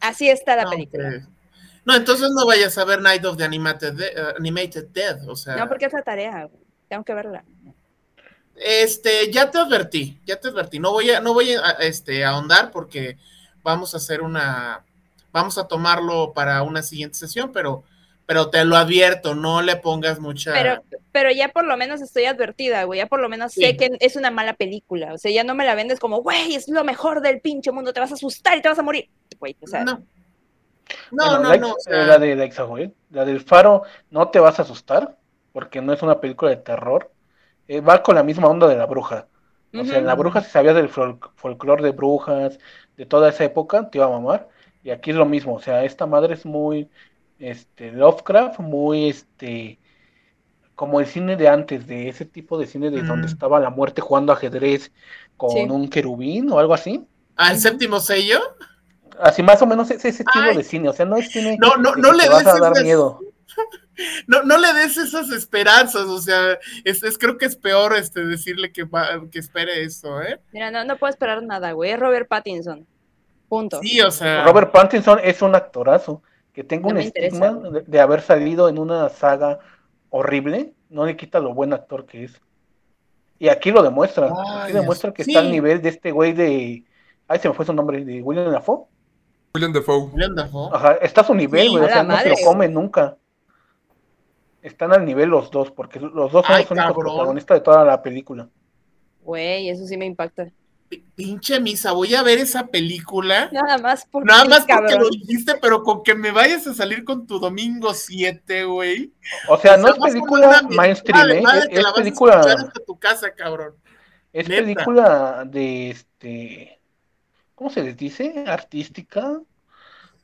Así está la No, película. No, entonces no vayas a ver Night of the Animated, De- eh, Animated Dead, o sea. No, porque es la tarea, güey. Tengo que verla. Este, ya te advertí, ya te advertí. No voy a, no voy a, este, a ahondar porque vamos a hacer una, vamos a tomarlo para una siguiente sesión, pero, pero te lo advierto, no le pongas mucha. Pero, pero ya por lo menos estoy advertida, güey. Ya por lo menos Sí. sé que es una mala película. O sea, ya no me la vendes como, güey, es lo mejor del pinche mundo, te vas a asustar y te vas a morir. Güey, o sea, no. No, Bueno, no, la, no. o ex- sea, la de la Exagoel, la del Faro, no te vas a asustar, porque no es una película de terror. Eh, va con la misma onda de la bruja. O sea, en la bruja, si sabías del fol- folclore de brujas, de toda esa época, te iba a mamar. Y aquí es lo mismo. O sea, esta madre es muy este, Lovecraft, muy este como el cine de antes, de ese tipo de cine de donde Mm. estaba la muerte jugando ajedrez con Sí. un querubín o algo así. ¿Al séptimo sello? Así más o menos es ese estilo Ay. de cine. O sea, no es cine No, no, no le vas a dar miedo. No, no le des esas esperanzas, o sea, es, es- creo que es peor este decirle que, va- que espere eso, ¿eh? mira, no, no puedo esperar nada, güey. Es Robert Pattinson. Punto. Sí, o sea. Robert Pattinson es un actorazo. Que tenga No un estigma de, de haber salido en una saga horrible, no le quita lo buen actor que es. Y aquí lo demuestra. Ay, aquí demuestra que sí. está al nivel de este güey de. Ay, se me fue su nombre, de William Dafoe. William Defoe. William Dafoe. Ajá, está a su nivel, güey. o sea, no se lo come nunca. Están al nivel los dos, porque los dos son Ay, los únicos cabrón. protagonistas de toda la película. Güey, eso sí me impacta. P- Pinche misa, voy a ver esa película. Nada más porque Nada más porque cabrón. lo dijiste, pero con que me vayas a salir con tu domingo 7, güey. O sea, no O es sea, vas a película mainstream, vale, ¿eh? madre, Es, que es la vas a película, hasta tu casa, cabrón. es neta. película de este, ¿cómo se les dice? Artística.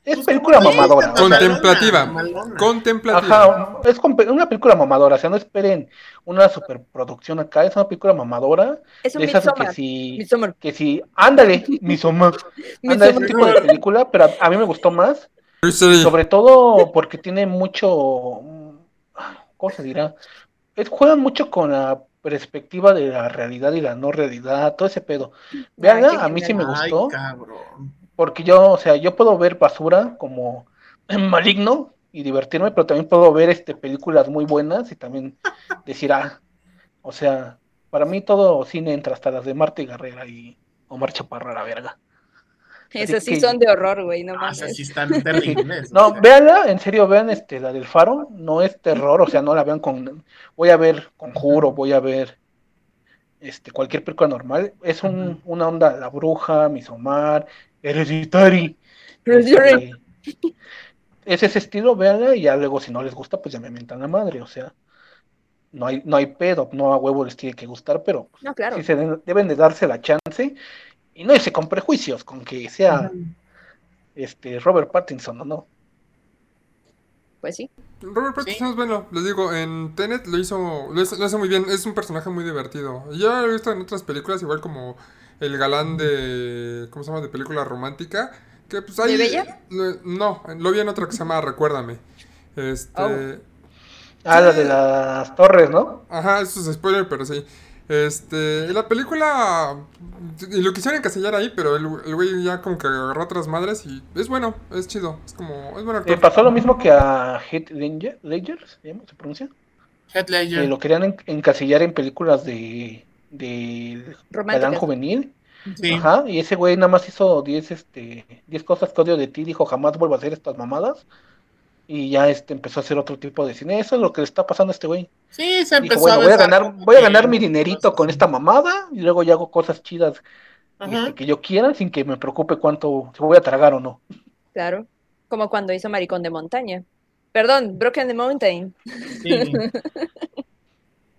Es Pues, película mamadora. Contemplativa. Contemplativa. Ajá, es una película mamadora, o sea, no esperen una superproducción acá, es una película mamadora, Es un esas que si, que si, ándale, Midsommar, ándale, ese Midsommar. tipo de película, pero a, a mí me gustó más, sobre todo porque tiene mucho, ¿cómo se dirá? Es, juegan mucho con la perspectiva de la realidad y la no realidad, todo ese pedo. Veanla, a mí sí me Ay, gustó, cabrón. Porque yo, o sea, yo puedo ver basura como maligno y divertirme, pero también puedo ver este películas muy buenas y también decir, ah, o sea, para mí todo cine entra hasta las de Marta y Garrera y Omar Chaparro a la verga. Esas sí que- son de horror, güey, no Ah, mames. esas sí están terribles. No, véanla, en serio, vean este, la del faro, no es terror, o sea, no la vean con, voy a ver Conjuro, voy a ver este, cualquier película normal, es un, una onda, La Bruja, Misomar, Hereditary, este, es ese estilo, véanla y ya luego si no les gusta, pues ya me mentan la madre, o sea, no hay, no hay pedo, no a huevo les tiene que gustar, pero No, claro. sí se den- deben de darse la chance y no irse con prejuicios, con que sea este Robert Pattinson o no. Pues sí. Robert Pattinson Sí. es bueno, les digo, en Tenet lo hizo, lo hizo, lo muy bien, es un personaje muy divertido. Yo lo he visto en otras películas, igual como el galán de, ¿cómo se llama? De película romántica, que pues ahí... ¿De Bella? no, lo vi en otra que se llama Recuérdame. Este... Oh. Ah, la de las torres, ¿no? Ajá, eso es spoiler, pero sí. Este, la película, y lo quisieron encasillar ahí, pero el, el güey ya como que agarró otras madres y es bueno, es chido, es como, es buen actor. Le pasó lo mismo que a Heath Ledger, Ledger, ¿se llama? ¿Se pronuncia? Heath Ledger. Que lo querían en- encasillar en películas de, de galán juvenil. Sí. Ajá, y ese güey nada más hizo 10 este, 10 cosas que odio de ti, dijo jamás vuelvo a hacer estas mamadas. Y ya este empezó a hacer otro tipo de cine. Eso es lo que le está pasando a este güey. Sí, se Dijo, empezó bueno, a voy a ganar, voy a ganar mi dinerito con esta mamada y luego ya hago cosas chidas este, que yo quiera sin que me preocupe cuánto, si voy a tragar o no. Claro. Como cuando hizo Maricón de Montaña. Perdón, Broken the Mountain. Sí.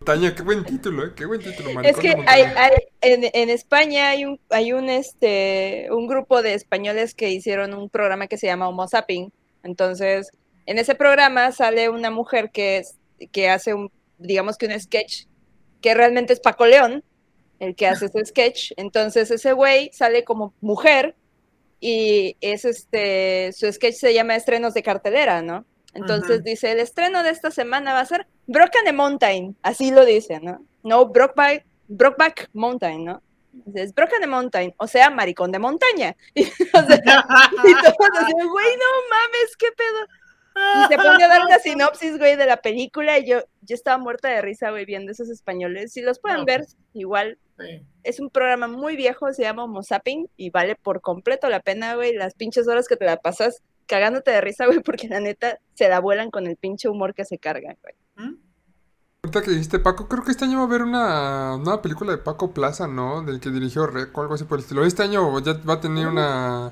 Montaña, qué buen título, eh, qué buen título, Es Maricón que de hay, hay, en, en España hay un, hay un este un grupo de españoles que hicieron un programa que se llama Homo Zapping. Entonces, en ese programa sale una mujer que es, que hace un, digamos que un sketch, que realmente es Paco León, el que hace ese sketch. Entonces, ese güey sale como mujer y es este, su sketch se llama Estrenos de cartelera, ¿no? Entonces dice, el estreno de esta semana va a ser Broken the Mountain, así lo dice, ¿no? No Brokeback, Brokeback Mountain, ¿no? Dice, Es Broken the Mountain, o sea, maricón de montaña. Y, o sea, y todos así, güey, no mames, qué pedo. Y se pone a dar una sinopsis, güey, de la película y yo, yo estaba muerta de risa, güey, viendo esos españoles. Si los pueden No, ver, igual Sí. es un programa muy viejo, se llama Homo Zapping y vale por completo la pena, güey, las pinches horas que te la pasas cagándote de risa, güey, porque la neta se la vuelan con el pinche humor que se cargan, güey. ¿Mm? Ahorita que dijiste Paco, creo que este año va a haber una nueva película de Paco Plaza, ¿no? Del que dirigió Rec o algo así por el estilo. Este año ya va a tener una,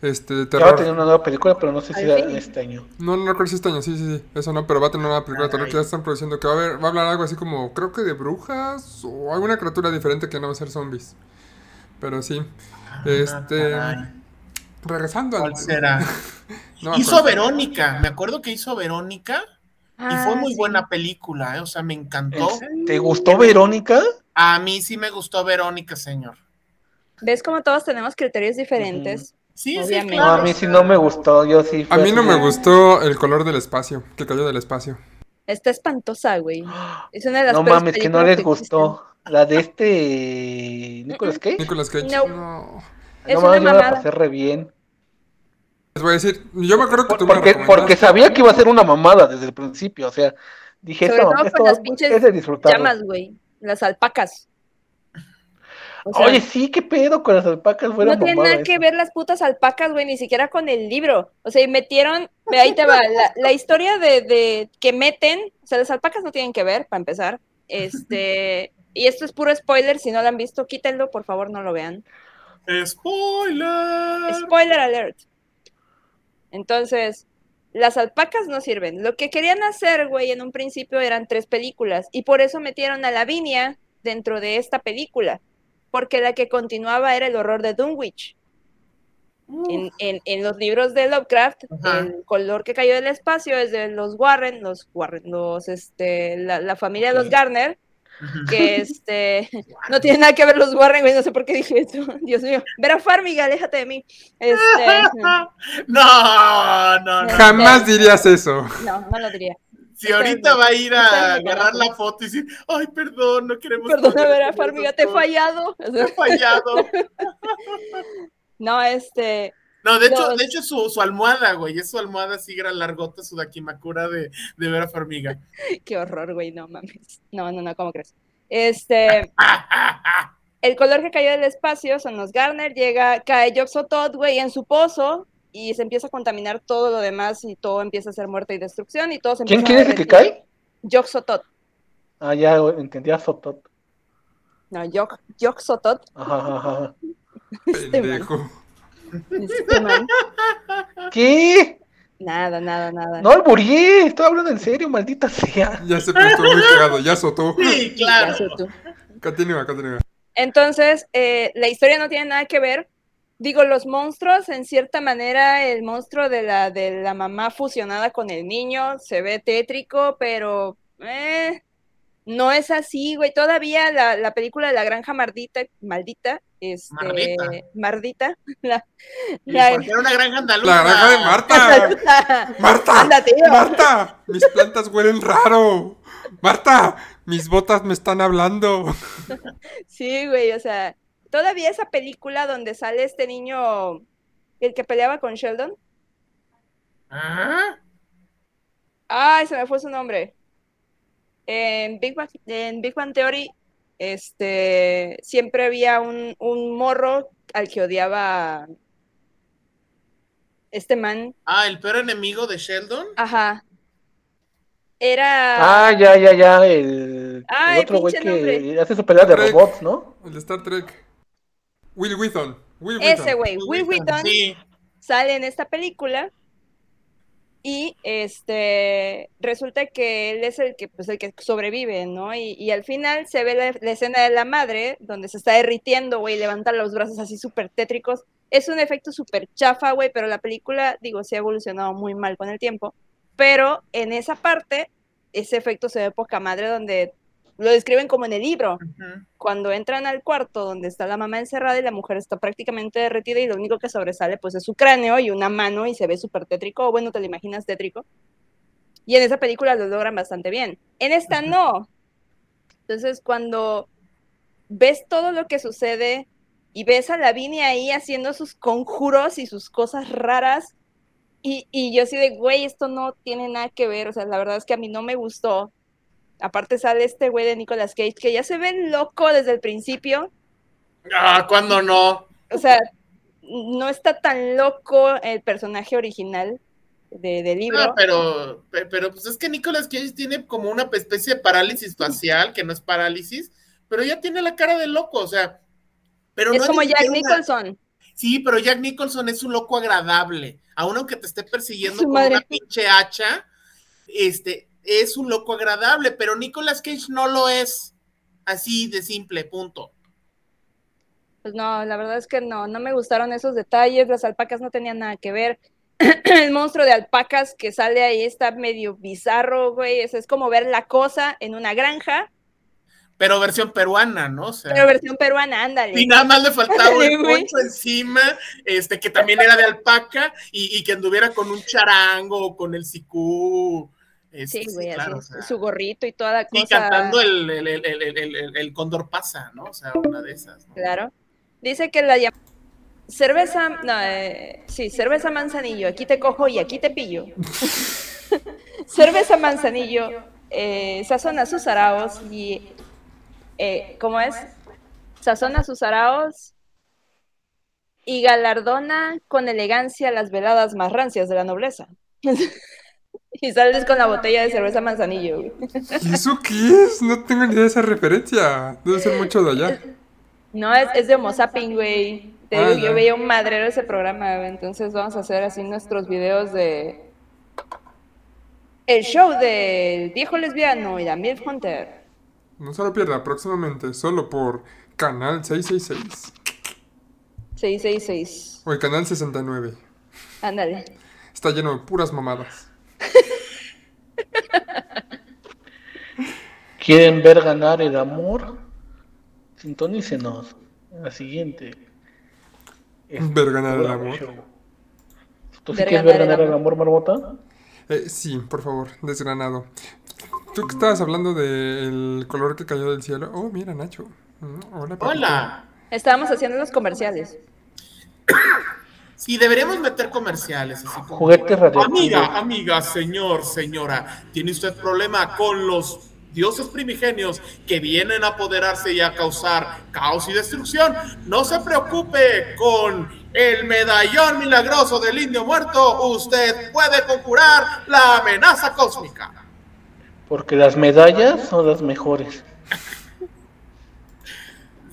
este, de Ya va a tener una nueva película, pero no sé si fin. este año. No, no recuerdo si este año, sí, sí, sí, eso no, pero va a tener una nueva película de terror Caray. que ya están produciendo, que va a haber, va a hablar algo así como, creo que de brujas o alguna criatura diferente que no va a ser zombies. Pero sí, este, Ah, caray. Regresando al... ¿Cuál será? No, hizo. Verónica, me acuerdo que hizo Verónica y fue Ah, muy sí. buena película, ¿eh? o sea, me encantó. ¿Te gustó Verónica? A mí sí me gustó Verónica, señor. ¿Ves cómo todos tenemos criterios diferentes? Sí, Obviamente. sí, No, claro. a mí sí no me gustó. Yo sí. A mí no me gustó el color del espacio, que cayó del espacio. Está espantosa, güey. Es una de las No mames, que no les que gustó. La de este. Nicolas Cage. Nicolas Cage, No. no. Es No una mames, yo me la mamada. pasé re bien. Les voy a decir, yo me acuerdo que tú me porque, recomendaste. porque sabía que iba a ser una mamada desde el principio. O sea, dije, Sobre todo esto con las pinches es de disfrutar. Llamas, güey. Las alpacas. O sea, Oye, sí, qué pedo con las alpacas. Fuera no tiene nada que ver las putas alpacas, güey, ni siquiera con el libro. O sea, y metieron, ve, ahí te va, la, la historia de, de que meten, o sea, las alpacas no tienen que ver, para empezar. Este, y esto es puro spoiler, si no lo han visto, quítenlo, por favor, no lo vean. Spoiler. Spoiler alert. Entonces, las alpacas no sirven. Lo que querían hacer, güey, en un principio eran tres películas. Y por eso metieron a Lavinia dentro de esta película. Porque la que continuaba era el horror de Dunwich. En, en- en los libros de Lovecraft, Ajá. el color que cayó del espacio es de los Warren, los Warren, los, este, la, la familia de los. Garner. Que este, no tiene nada que ver los Warren, güey, no sé por qué dije eso. Dios mío. Vera Farmiga, aléjate de mí. Este, No, no, no. Jamás dirías eso. no, no lo diría. Si ahorita va a ir a agarrar la foto y decir, ay, perdón, no queremos. Perdona, Vera Farmiga, te he fallado. Te he fallado. No, este, No, de hecho, Los- de hecho su, su almohada, güey, es su almohada así gran largota, su dakimakura de, de Vera Farmiga. qué horror, güey, no mames. No, no, no, ¿cómo crees? Este, el color que cayó del espacio son los Garner, llega, cae Yoxotot, güey, en su pozo y se empieza a contaminar todo lo demás y todo empieza a ser muerte y destrucción y todo se ¿Quién, empieza quién a es el que cae? Yoxotot. Ah, ya, entendía Sotot. No, Yox- Yoxotot. Ajá, ajá. Este Pendejo. Este man. ¿Qué? Nada, nada, nada. No alburí, estoy hablando en serio, maldita sea. Ya se puso muy cagado, ya azotó. Sí, claro. Continúa, continúa. Entonces, eh, la historia no tiene nada que ver. Digo, los monstruos, en cierta manera, el monstruo de la, de la mamá fusionada con el niño se ve tétrico, pero eh, no es así, güey. Todavía la, la película de la granja maldita, maldita, este, Mardita. mardita, la, la- porque era una granja andaluza. La granja de Marta. Marta. Marta. Anda, tío. Marta. Mis plantas huelen raro. Marta. Mis botas me están hablando. Sí, güey, o sea, todavía esa película donde sale este niño, el que peleaba con Sheldon. Ah, Ay, se me fue su nombre. En Big Bang, en Big Bang Theory, este, siempre había un, un morro al que odiaba este man. ah, el peor enemigo de Sheldon. Ajá. Era. Ah, ya, ya, ya. El, Ay, el otro güey que nombre. hace su pelea de robots, ¿no? El de Star Trek. Will Wheaton. Will ese güey, Will Wheaton, Sí. sale en esta película. Y este resulta que él es el que, pues, el que sobrevive, ¿no? Y, y al final se ve la, escena de la madre, donde se está derritiendo, güey, levanta los brazos así súper tétricos. Es un efecto súper chafa, güey, pero la película, digo, sí ha evolucionado muy mal con el tiempo. Pero en esa parte, ese efecto se ve poca madre, donde lo describen como en el libro cuando entran al cuarto donde está la mamá encerrada y la mujer está prácticamente derretida y lo único que sobresale pues es su cráneo y una mano y se ve súper tétrico, o bueno, te lo imaginas tétrico. Y en esa película lo logran bastante bien. En esta no. Entonces cuando ves todo lo que sucede y ves a Lavinia ahí haciendo sus conjuros y sus cosas raras y, y yo así de, güey, esto no tiene nada que ver, o sea, la verdad es que a mí no me gustó. Aparte sale este güey de Nicolas Cage que ya se ve loco desde el principio. Ah, ¿cuándo no? O sea, no está tan loco el personaje original de, del libro. Ah, pero, pe- pero pues es que Nicolas Cage tiene como una especie de parálisis facial, que no es parálisis, pero ya tiene la cara de loco, o sea. Pero es no como Jack una- Nicholson. Sí, pero Jack Nicholson es un loco agradable. Aún aunque te esté persiguiendo con una pinche hacha, este, es un loco agradable, pero Nicolas Cage no lo es. Así de simple, punto. Pues no, la verdad es que no, no me gustaron esos detalles. Las alpacas no tenían nada que ver. el monstruo de alpacas que sale ahí está medio bizarro, güey. Es, es como ver la cosa en una granja, Pero versión peruana, ¿no? O sea, pero versión peruana, ándale. y nada más le faltaba el poncho encima, este, que también era de alpaca, y, y que anduviera con un charango o con el sicú. Este, Sí, güey, así, claro, o sea, su gorrito y toda la y cosa. cantando el, el, el, el, el- el- el cóndor pasa, ¿no? O sea, una de esas. ¿no? Claro. Dice que la llam- cerveza, no, eh, sí, cerveza manzanillo, aquí te cojo y aquí te pillo. cerveza manzanillo, eh, sazona sus araos y, eh, ¿cómo es? sazona sus araos y galardona con elegancia las veladas más rancias de la nobleza. y sales con la botella de cerveza manzanillo. güey. ¿Y eso qué es? No tengo ni idea de esa referencia. Debe ser mucho de allá. No, es, es de Homo Sapien, güey. Te Ah, digo, ya. yo veía un madrero ese programa, güey. Entonces vamos a hacer así nuestros videos de... El show del viejo lesbiano y la Milf Hunter. No se lo pierda próximamente, solo por Canal 666 666. o el Canal 69. Ándale. Está lleno de puras mamadas. ¿Quieren ver ganar el amor? Sintonícenos. En la siguiente. Ver ganar el amor. show. ¿Tú sí Ver quieres ver ganar el amor. Marmota? Eh, sí, por favor, desgranado. Tú que estabas hablando del color que cayó del cielo. Oh, mira, Nacho. Mm, Hola, papito. Hola. Estábamos haciendo los comerciales. Sí, deberíamos meter comerciales. Así como, Juguetes radioactivos. Amiga, amiga, señor, señora, ¿tiene usted problema con los dioses primigenios que vienen a apoderarse y a causar caos y destrucción? No se preocupe con el medallón milagroso del indio muerto. Usted puede conjurar la amenaza cósmica. Porque las medallas son las mejores.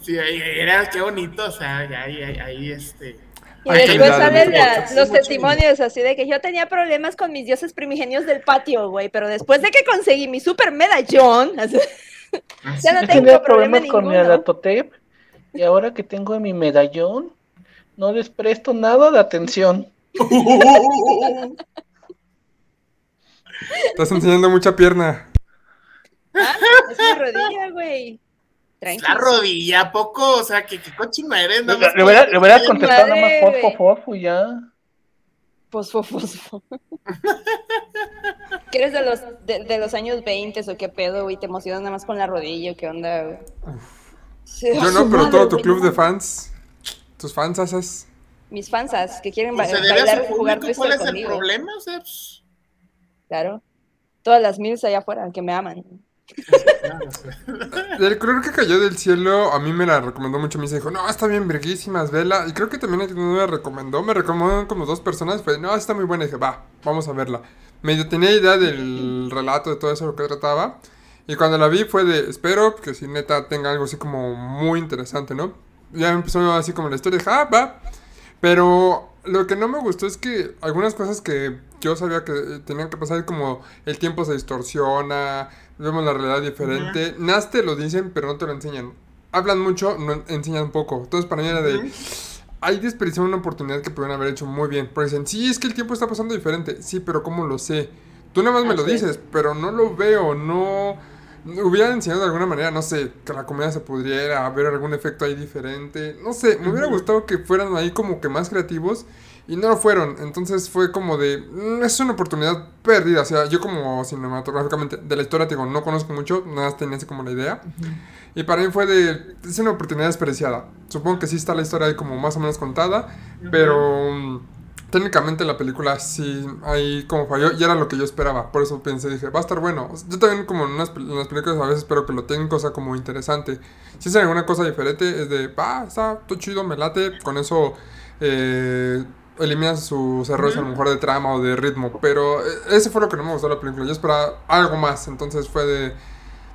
Sí, era qué bonito, o sea, ahí, ahí, ahí, este. Y Hay después salen la- los testimonios así de que yo tenía problemas con mis dioses primigenios del patio, güey, pero después de que conseguí mi super medallón, así- ya no Yo tengo tenía problema problemas con mi adatotep y ahora que tengo mi medallón, no les presto nada de atención. Estás enseñando mucha pierna. Ah, es mi rodilla, güey. La rodilla, ¿a poco? O sea, que qué cochino eres. nada Le, hubiera, le hubiera contestado nada más fosfo, fosfo y ya. Fosfo, fosfo. ¿Qué eres de los, de, de los años 20 o qué pedo, güey? ¿Te emocionas nada más con la rodilla o qué onda, güey? Sí, Yo no, pero madre, todo tu güey, club no. de fans. Tus fans haces. Mis fansas que quieren ba- Pues bailar, jugar ¿Cuál es el problema? O sea, pues, Claro. Todas las mils allá afuera que me aman. El color que cayó del cielo, a mí me la recomendó mucho. Me dijo, no, está bien, verguísimas, vela. Y creo que también no me recomendó. Me recomendó como dos personas. Fue, no, está muy buena. Y dije, va, vamos a verla. Medio tenía idea del relato, de todo eso, lo que trataba. Y cuando la vi fue de, espero que si neta tenga algo así como muy interesante, ¿no? Ya empezó así como la historia. Dije, ah, va. Pero lo que no me gustó es que algunas cosas que yo sabía que tenían que pasar, como el tiempo se distorsiona, vemos la realidad diferente. Naste lo dicen, pero no te lo enseñan. Hablan mucho, no enseñan poco. Entonces para mí era de... Ahí desperdiciaron una oportunidad que pudieron haber hecho muy bien. Porque dicen, sí, es que el tiempo está pasando diferente. Sí, pero ¿cómo lo sé? Tú nada más me lo dices, pero no lo veo, no... Hubieran enseñado de alguna manera, no sé, que la comida se pudriera, ver algún efecto ahí diferente. No sé, me hubiera gustado que fueran ahí como que más creativos y no lo fueron. Entonces fue como de, "Mm, es una oportunidad perdida. O sea, yo como cinematográficamente de la historia, te digo, no conozco mucho, nada más tenía así como la idea. Y para mí fue de, es una oportunidad desperdiciada. Supongo que sí está la historia ahí como más o menos contada, pero mm, técnicamente la película sí ahí como falló y era lo que yo esperaba. Por eso pensé, dije, va a estar bueno. Sea, Yo también como en, unas, en las películas a veces espero que lo tengan cosa como interesante. Si es alguna cosa diferente, es de, va, está todo chido, me late. Con eso eh, eliminas sus errores a lo mejor de trama o de ritmo. Pero eh, ese fue lo que no me gustó de la película. Yo esperaba algo más, entonces fue de...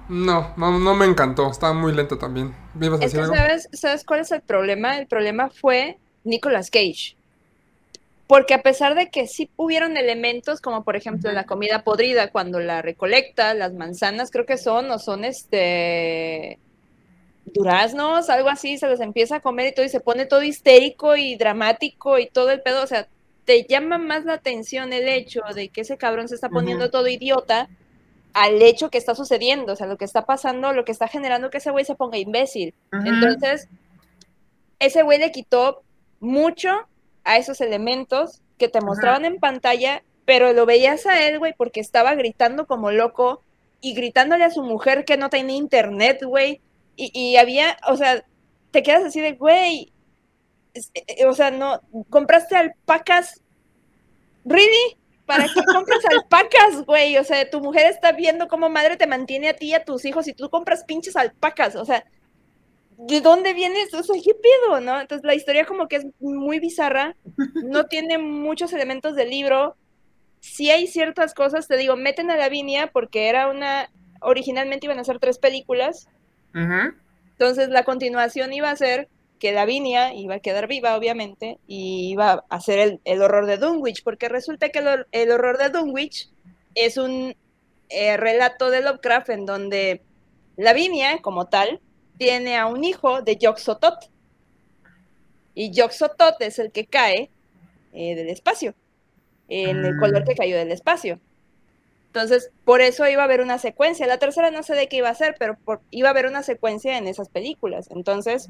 No, no, no me encantó. Estaba muy lenta también. ¿Me ibas a Es decir que, algo? ¿sabes, ¿sabes cuál es el problema? El problema fue Nicolas Cage. Porque a pesar de que sí hubieron elementos, como por ejemplo la comida podrida, cuando la recolecta, las manzanas creo que son, o son este duraznos, algo así, se los empieza a comer y todo, y se pone todo histérico y dramático y todo el pedo, o sea, te llama más la atención el hecho de que ese cabrón se está poniendo todo idiota al hecho que está sucediendo, o sea, lo que está pasando, lo que está generando que ese güey se ponga imbécil. Entonces, ese güey le quitó mucho a esos elementos que te mostraban en pantalla, pero lo veías a él, güey, porque estaba gritando como loco y gritándole a su mujer que no tenía internet, güey. Y, y había, o sea, te quedas así de, güey, eh, eh, o sea, no, compraste alpacas, ¿really? ¿Para qué compras alpacas, güey? O sea, tu mujer está viendo cómo madre te mantiene a ti y a tus hijos y tú compras pinches alpacas, o sea, ¿de dónde viene esto? O sea, ¿qué pedo, no? Entonces la historia como que es muy bizarra, no tiene muchos elementos del libro, sí hay ciertas cosas, te digo, meten a Lavinia porque era una, originalmente iban a ser tres películas, Entonces la continuación iba a ser que Lavinia iba a quedar viva, obviamente, y iba a hacer el, el horror de Dunwich, porque resulta que el, el horror de Dunwich es un eh, relato de Lovecraft en donde Lavinia, como tal, tiene a un hijo de Yog-Sothoth. Y Yog-Sothoth es el que cae eh, del espacio, en el color que cayó del espacio. Entonces, por eso iba a haber una secuencia. La tercera no sé de qué iba a ser, pero por- iba a haber una secuencia en esas películas. Entonces,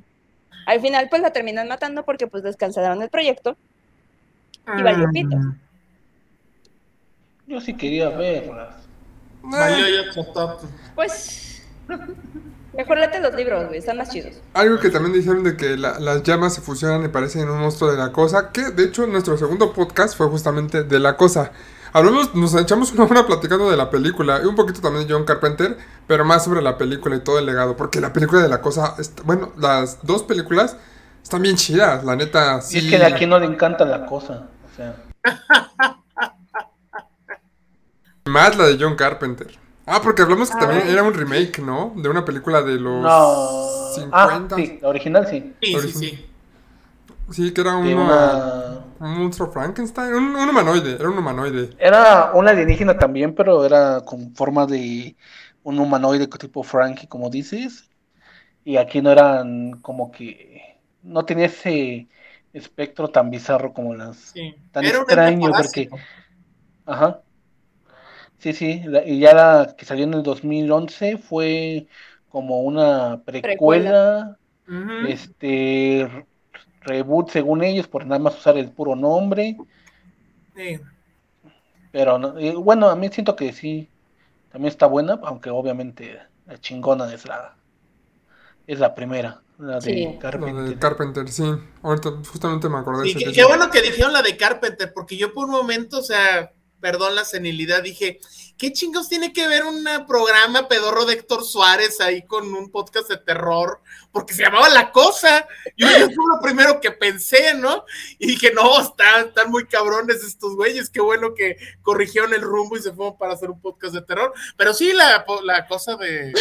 al final, pues la terminan matando porque pues les cancelaron el proyecto. Y valió pito. Mm. Yo sí quería verlas. Valió. Pues, mejor léete los libros, güey, están más chidos. Algo que también dijeron de que la- las llamas se fusionan y parecen un monstruo de la cosa, que de hecho nuestro segundo podcast fue justamente de la cosa. Hablamos, nos echamos una hora platicando de la película y un poquito también de John Carpenter, pero más sobre la película y todo el legado, porque la película de la cosa, bueno, las dos películas están bien chidas, la neta. Y es sí. que a quien no le encanta la cosa. O sea, Más la de John Carpenter. Ah, porque hablamos que también era un remake, ¿no? De una película de los no. 50. Ah, sí, la original sí. Sí, sí, sí. Sí, que era De una- una... un monstruo Frankenstein, un, un humanoide, era un humanoide. Era un alienígena también, pero era con forma de un humanoide tipo Frankie, como dices. Y aquí no eran como que... No tenía ese espectro tan bizarro como las... sí. Tan Era extraño, endoparásito. Ajá. Sí, sí. la- y ya la que salió en el 2011 fue como una precuela, este reboot según ellos, por nada más usar el puro nombre. Sí. Pero no- y bueno, a mí siento que sí, también está buena, aunque obviamente la chingona es la es la primera, la de Sí. Lo de Carpenter. Carpenter, sí. Ahorita justamente me acordé. Sí, de qué, ese qué bueno que dijeron la de Carpenter, porque yo por un momento, o sea, perdón la senilidad, dije, ¿qué chingos tiene que ver un programa pedorro de Héctor Suárez ahí con un podcast de terror? Porque se llamaba La Cosa. Yo, yo fue lo primero que pensé, ¿no? Y dije, no, están, están muy cabrones estos güeyes, qué bueno que corrigieron el rumbo y se fueron para hacer un podcast de terror. Pero sí, la, la cosa de,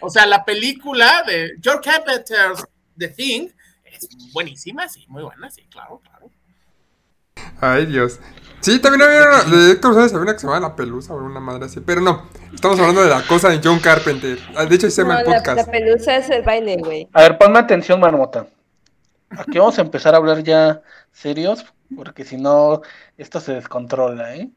o sea, la película de George Carpenter's The Thing es buenísima, sí, muy buena, sí, claro, claro. Ay, Dios. Sí, también había una, de Héctor Suárez había una que se llamaba La Pelusa o una madre así. Pero no, estamos hablando de la cosa de John Carpenter. Ah, De hecho, se llama No, el la, podcast. la pelusa es el baile, güey. A ver, ponme atención, Marmota. Aquí vamos a empezar a hablar ya serios, porque si no, esto se descontrola, ¿eh?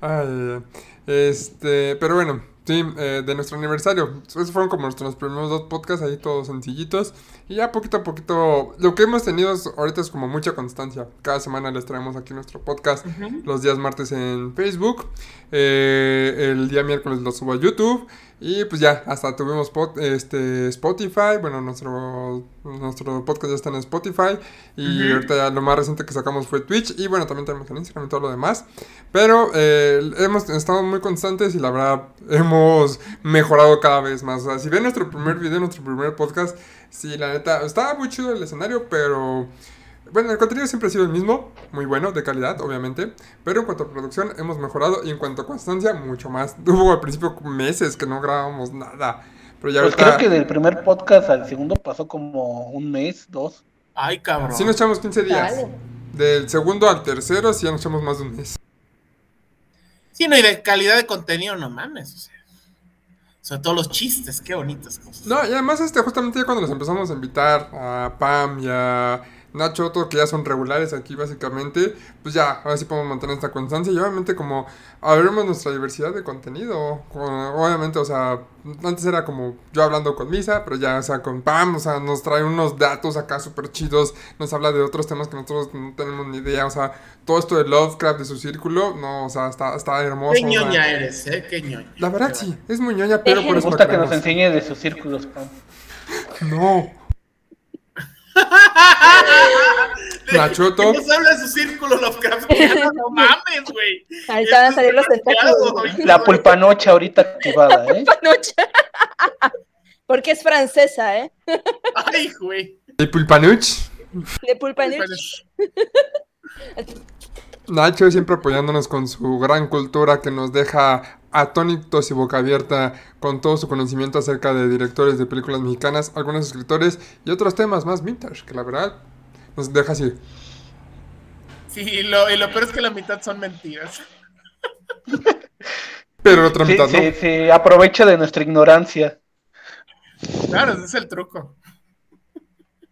Ay, este, pero bueno, sí, eh, de nuestro aniversario. Esos fueron como nuestros primeros dos podcasts ahí todos sencillitos. Y ya poquito a poquito, lo que hemos tenido es- ahorita es como mucha constancia. Cada semana les traemos aquí nuestro podcast. Los días martes en Facebook. eh, el día miércoles lo subo a YouTube. Y pues ya, hasta tuvimos pod- este, Spotify. Bueno, nuestro, nuestro podcast ya está en Spotify. Y ahorita ya lo más reciente que sacamos fue Twitch. Y bueno, también tenemos en Instagram y todo lo demás. Pero eh, hemos estado muy constantes y la verdad hemos mejorado cada vez más. O sea, si ven nuestro primer video, nuestro primer podcast, sí, la neta, estaba muy chido el escenario, pero... Bueno, el contenido siempre ha sido el mismo, muy bueno, de calidad, obviamente. Pero en cuanto a producción, hemos mejorado. Y en cuanto a constancia, mucho más. Hubo al principio meses que no grabábamos nada. Pero ya Pues ahorita... creo que del primer podcast al segundo pasó como un mes, dos. Ay, cabrón. Sí nos echamos 15 días. Dale. Del segundo al tercero, sí ya nos echamos más de un mes. Sí, no, y de calidad de contenido, no mames. O sea, sobre todo los chistes, qué bonitas cosas. No, y además, este, justamente ya cuando los empezamos a invitar a Pam y a Nacho Otto, que ya son regulares aquí básicamente, pues ya, ahora sí podemos mantener esta constancia y obviamente como abrimos nuestra diversidad de contenido. con- obviamente, o sea, antes era como yo hablando con Misa, pero ya, o sea, con Pam, o sea, nos trae unos datos acá súper chidos, nos habla de otros temas que nosotros no tenemos ni idea, o sea, todo esto de Lovecraft, de su círculo, no, o sea, está, está hermoso. Qué o sea, ñoña eres, ¿eh? Qué ñoña. La verdad sí, es muy ñoña, pero por Me eso la gusta que nos enseñe de sus círculos, Pam. No. Nachoto. ¿Qué nos habla de su círculo Lovecraftiano? No mames, güey. Ahorita van a salir los tentáculos. La pulpanoche ahorita activada, ¿eh? Panocha. Porque es francesa, ¿eh? Ay, güey. El Pulpanuch. De Pulpanuch. Nacho siempre apoyándonos con su gran cultura que nos deja atónitos y boca abierta con todo su conocimiento acerca de directores de películas mexicanas, algunos escritores y otros temas más vintage, que la verdad nos deja así. Sí, y lo, y lo peor es que la mitad son mentiras. Pero la otra Sí, mitad no. sí, sí, aprovecha de nuestra ignorancia. Claro, ese es el truco.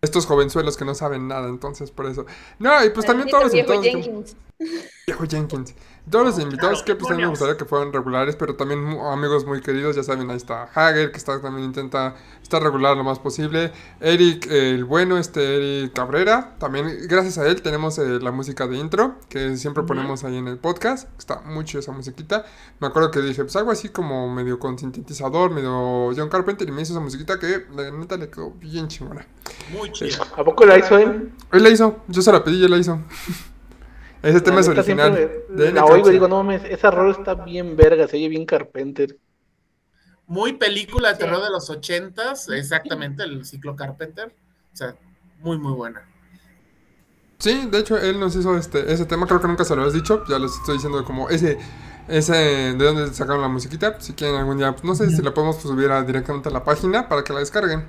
Estos jovenzuelos que no saben nada, entonces por eso. No, y pues también todos los viejo invitados. que- Jenkins. Viejo Jenkins. Todos los invitados Claro, que pues también me gustaría que fueran regulares, pero también amigos muy queridos, ya saben, ahí está Hager, que está, también intenta estar regular lo más posible. Eric, eh, el bueno, este Eric Cabrera, también gracias a él tenemos eh, la música de intro, que siempre ponemos ahí en el podcast, está mucho esa musiquita. Me acuerdo que dije, pues algo así como medio con sintetizador, medio John Carpenter, y me hizo esa musiquita que la neta le quedó bien chingona. Muy chido. ¿A poco la hizo él? Él la hizo, yo se la pedí y él la hizo. Ese tema es original. me- de La oigo y digo, no mames, esa rol está bien verga, se oye bien Carpenter. Muy película de terror de los ochentas, exactamente, el ciclo Carpenter. O sea, muy, muy buena. Sí, de hecho, él nos hizo este, ese tema, creo que nunca se lo has dicho, ya les estoy diciendo como ese, ese, de dónde sacaron la musiquita, si quieren algún día, pues, no sé si la podemos subir a- directamente a la página para que la descarguen,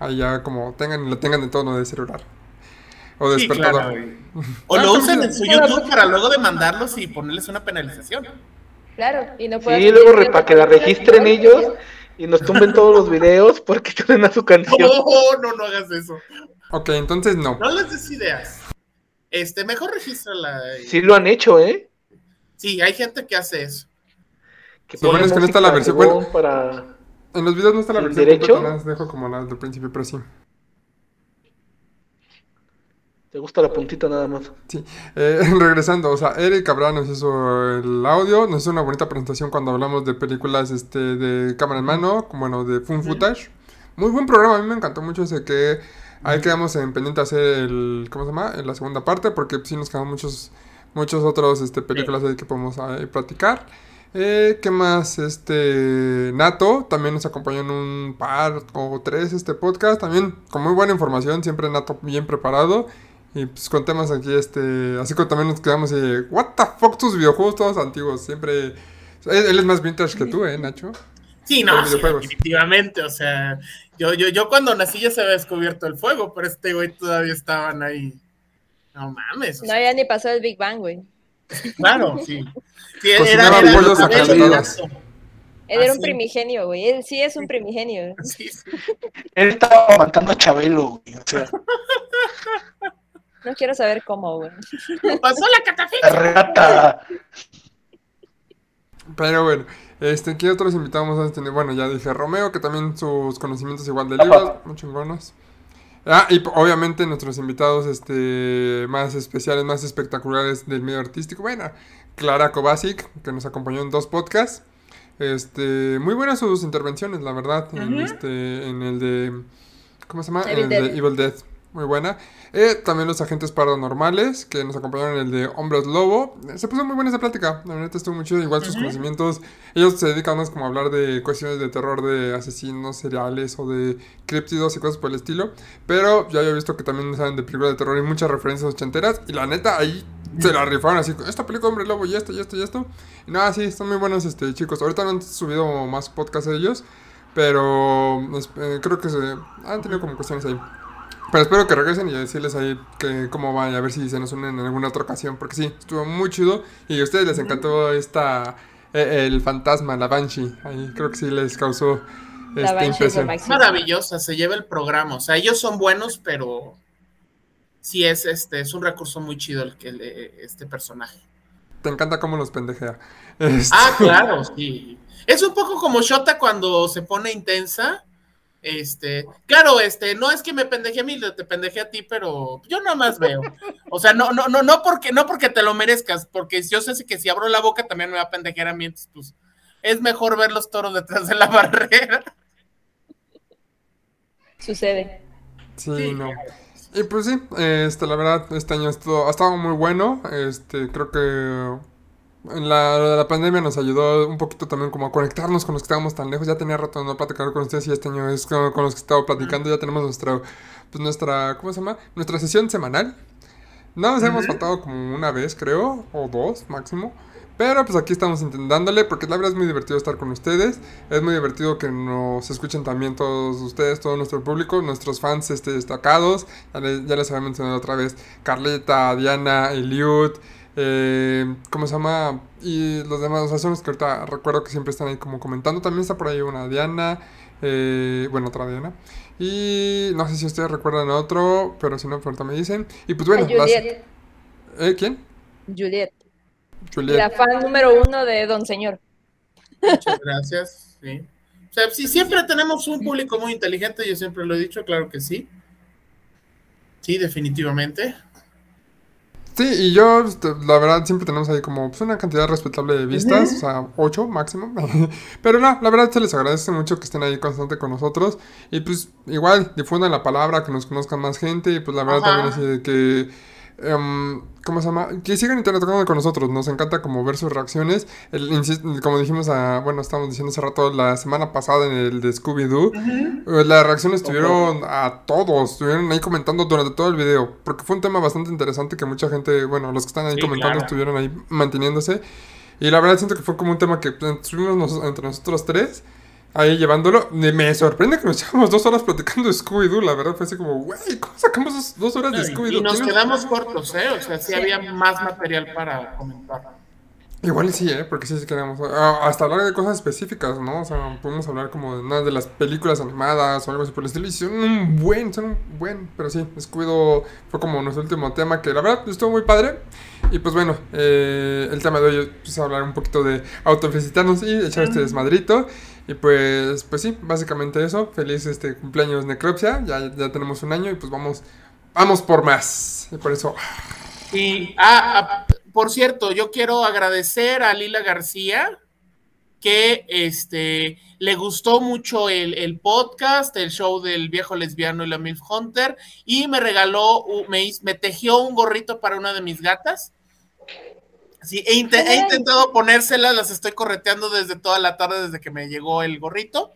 ahí ya como tengan y tengan de tono de celular, o Sí, despertador. claro. O Ah, lo usan muy en su. YouTube para luego demandarlos y ponerles una penalización. Claro, y no puedo Sí, luego re- para que la registren ellos y nos tumben todos los videos porque tienen a su canción. No, no, no hagas eso. Ok, entonces no. No les des ideas. Este, mejor regístrala. Sí lo han hecho, ¿eh? Sí, hay gente que hace eso. Que Lo bueno es que no está la versión- para... En los videos no está la ¿Sin versión derecho? más dejo como la del principio, pero sí. Te gusta la puntita nada más. Sí, eh, regresando, o sea, Eric Cabrera nos hizo el audio, nos hizo una bonita presentación cuando hablamos de películas este, de cámara en mano, como bueno, de Fun Footage. Muy buen programa, a mí me encantó mucho ese que ahí quedamos en pendiente hacer el, ¿cómo se llama? En la segunda parte, porque sí nos quedan muchos, muchos otros este, películas ahí que podemos ahí platicar. Eh, ¿Qué más? Este Nato también nos acompañó en un par o tres este podcast, también con muy buena información, siempre Nato bien preparado. Y pues con temas aquí, este, así como también nos quedamos y, what the fuck, tus videojuegos todos antiguos, siempre, él, él es más vintage que tú, eh, Nacho. Sí, no, sí, definitivamente. O sea, yo, yo, yo cuando nací ya se había descubierto el fuego, pero este güey todavía estaban ahí. No mames. o No, sea, ya ni pasó el Big Bang, güey. Claro, sí. Sí, era-. Él era Ah, un sí. primigenio, güey. Él sí es un primigenio. Sí, sí. Él estaba aguantando a Chabelo, güey. O sea, No quiero saber cómo, güey. Pasó la catafixia. rata. Pero bueno, este, ¿qué otros invitamos a tener? Bueno, ya dije Romeo, que también sus conocimientos igual de libros, muy chingonos. Ah, y obviamente nuestros invitados este, más especiales, más espectaculares del medio artístico. Bueno, Clara Kovacic, que nos acompañó en dos podcasts. Este, muy buenas sus intervenciones, la verdad. En, este, en el de. ¿Cómo se llama? Evil en el de. Evil Dead. Muy buena. Eh, también los agentes paranormales que nos acompañaron en el de Hombres Lobo. Eh, Se puso muy buena esa plática. La verdad estuvo muy chido. Igual sus conocimientos. Ellos se dedican más como a hablar de cuestiones de terror de asesinos seriales o de críptidos y cosas por el estilo. Pero ya había visto que también saben de películas de terror y muchas referencias ochenteras. Y la neta, ahí se la rifaron así. Esta película Hombre Lobo y esto y esto y esto. Y nada, sí, están muy buenos este, chicos. Ahorita no han subido más podcasts de ellos. Pero es- eh, creo que se han tenido como cuestiones ahí. Pero espero que regresen y decirles ahí que cómo van y a ver si se nos unen en alguna otra ocasión. Porque sí, estuvo muy chido. Y a ustedes les encantó esta eh, el fantasma, la Banshee. Ahí creo que sí les causó La esta es impresión. máximo. Maravillosa, se lleva el programa. O sea, ellos son buenos, pero sí es este, es un recurso muy chido el que le- este personaje. Te encanta cómo los pendejea. Este, Ah, claro, sí. Es un poco como Shota cuando se pone intensa. Este, claro, este, no es que me pendeje a mí, te pendeje a ti, pero yo nada más veo. O sea, no, no, no, no porque, no porque te lo merezcas, porque yo sé que si abro la boca también me va a pendejear a mí, entonces, pues, es mejor ver los toros detrás de la barrera. Sucede. Sí, Sí, no. Y pues sí, este, la verdad, este año ha estado muy bueno. Este, creo que la, lo de la pandemia nos ayudó un poquito también como a conectarnos con los que estábamos tan lejos. Ya tenía rato de no platicar con ustedes y este año es con, con los que estaba platicando. Ya tenemos nuestra, pues nuestra, ¿cómo se llama? Nuestra sesión semanal. No nos hemos Ujú. faltado como una vez, creo, o dos máximo. Pero pues aquí estamos intentándole, porque la verdad es muy divertido estar con ustedes. Es muy divertido que nos escuchen también todos ustedes, todo nuestro público, nuestros fans este, destacados. Ya, le- ya les había mencionado otra vez, Carleta, Diana, Eliud, eh, ¿cómo se llama? Y los demás, o sea, son los que ahorita recuerdo que siempre están ahí como comentando. También está por ahí una Diana, eh, bueno, otra Diana. Y no sé si ustedes recuerdan otro, pero si no, pues ahorita me dicen. Y pues bueno, las- Juliet. ¿Eh? ¿Quién? Juliet. Juliet. La fan número uno de Don Señor. Muchas gracias. Sí. O sea, si siempre tenemos un público muy inteligente, yo siempre lo he dicho, claro que sí. Sí, definitivamente. Sí, y yo, este, la verdad, siempre tenemos ahí como pues, una cantidad respetable de vistas, o sea, 8 máximo. Pero no, la verdad se les agradece mucho que estén ahí constante con nosotros. Y pues igual, difundan la palabra, que nos conozcan más gente. Y pues la verdad Ajá. también así de que... em, ¿Cómo se llama? Que sigan interactuando con nosotros. Nos encanta como ver sus reacciones. El, como dijimos, a, bueno, estábamos diciendo hace rato, la semana pasada en el de Scooby-Doo. Eh, Las reacciones estuvieron a todos, estuvieron ahí comentando durante todo el video, porque fue un tema bastante interesante que mucha gente, bueno, los que están ahí Sí, comentando claro. estuvieron ahí manteniéndose. Y la verdad siento que fue como un tema que estuvimos nos- entre nosotros tres, ahí llevándolo. Me sorprende que nos llevamos dos horas platicando de Scooby-Doo, la verdad fue así como, güey, ¿cómo sacamos dos, dos horas de Scooby-Doo? y nos quedamos cortos, ¿eh? O sea, sí había más material para comentar. Igual y sí, ¿eh? Porque sí, sí queremos. ah, hasta hablar de cosas específicas, ¿no? O sea, podemos hablar como de una de las películas animadas o algo así por el estilo. Y son un buen, son un buen. Pero sí, Scooby-Doo fue como nuestro último tema que la verdad estuvo muy padre. Y pues bueno, eh, el tema de hoy es hablar un poquito de autofelicitarnos y echar este desmadrito. Y pues, pues sí, básicamente eso. Feliz este cumpleaños Necropsia. Ya, ya tenemos un año y pues vamos, vamos por más. Y por eso, Y, ah, ah, por cierto, yo quiero agradecer a Lila García que este, le gustó mucho el, el podcast, el show del viejo lesbiano y la MILF Hunter, y me regaló, me, me tejió un gorrito para una de mis gatas. Sí, he, intentado ponérselas, las estoy correteando desde toda la tarde, desde que me llegó el gorrito.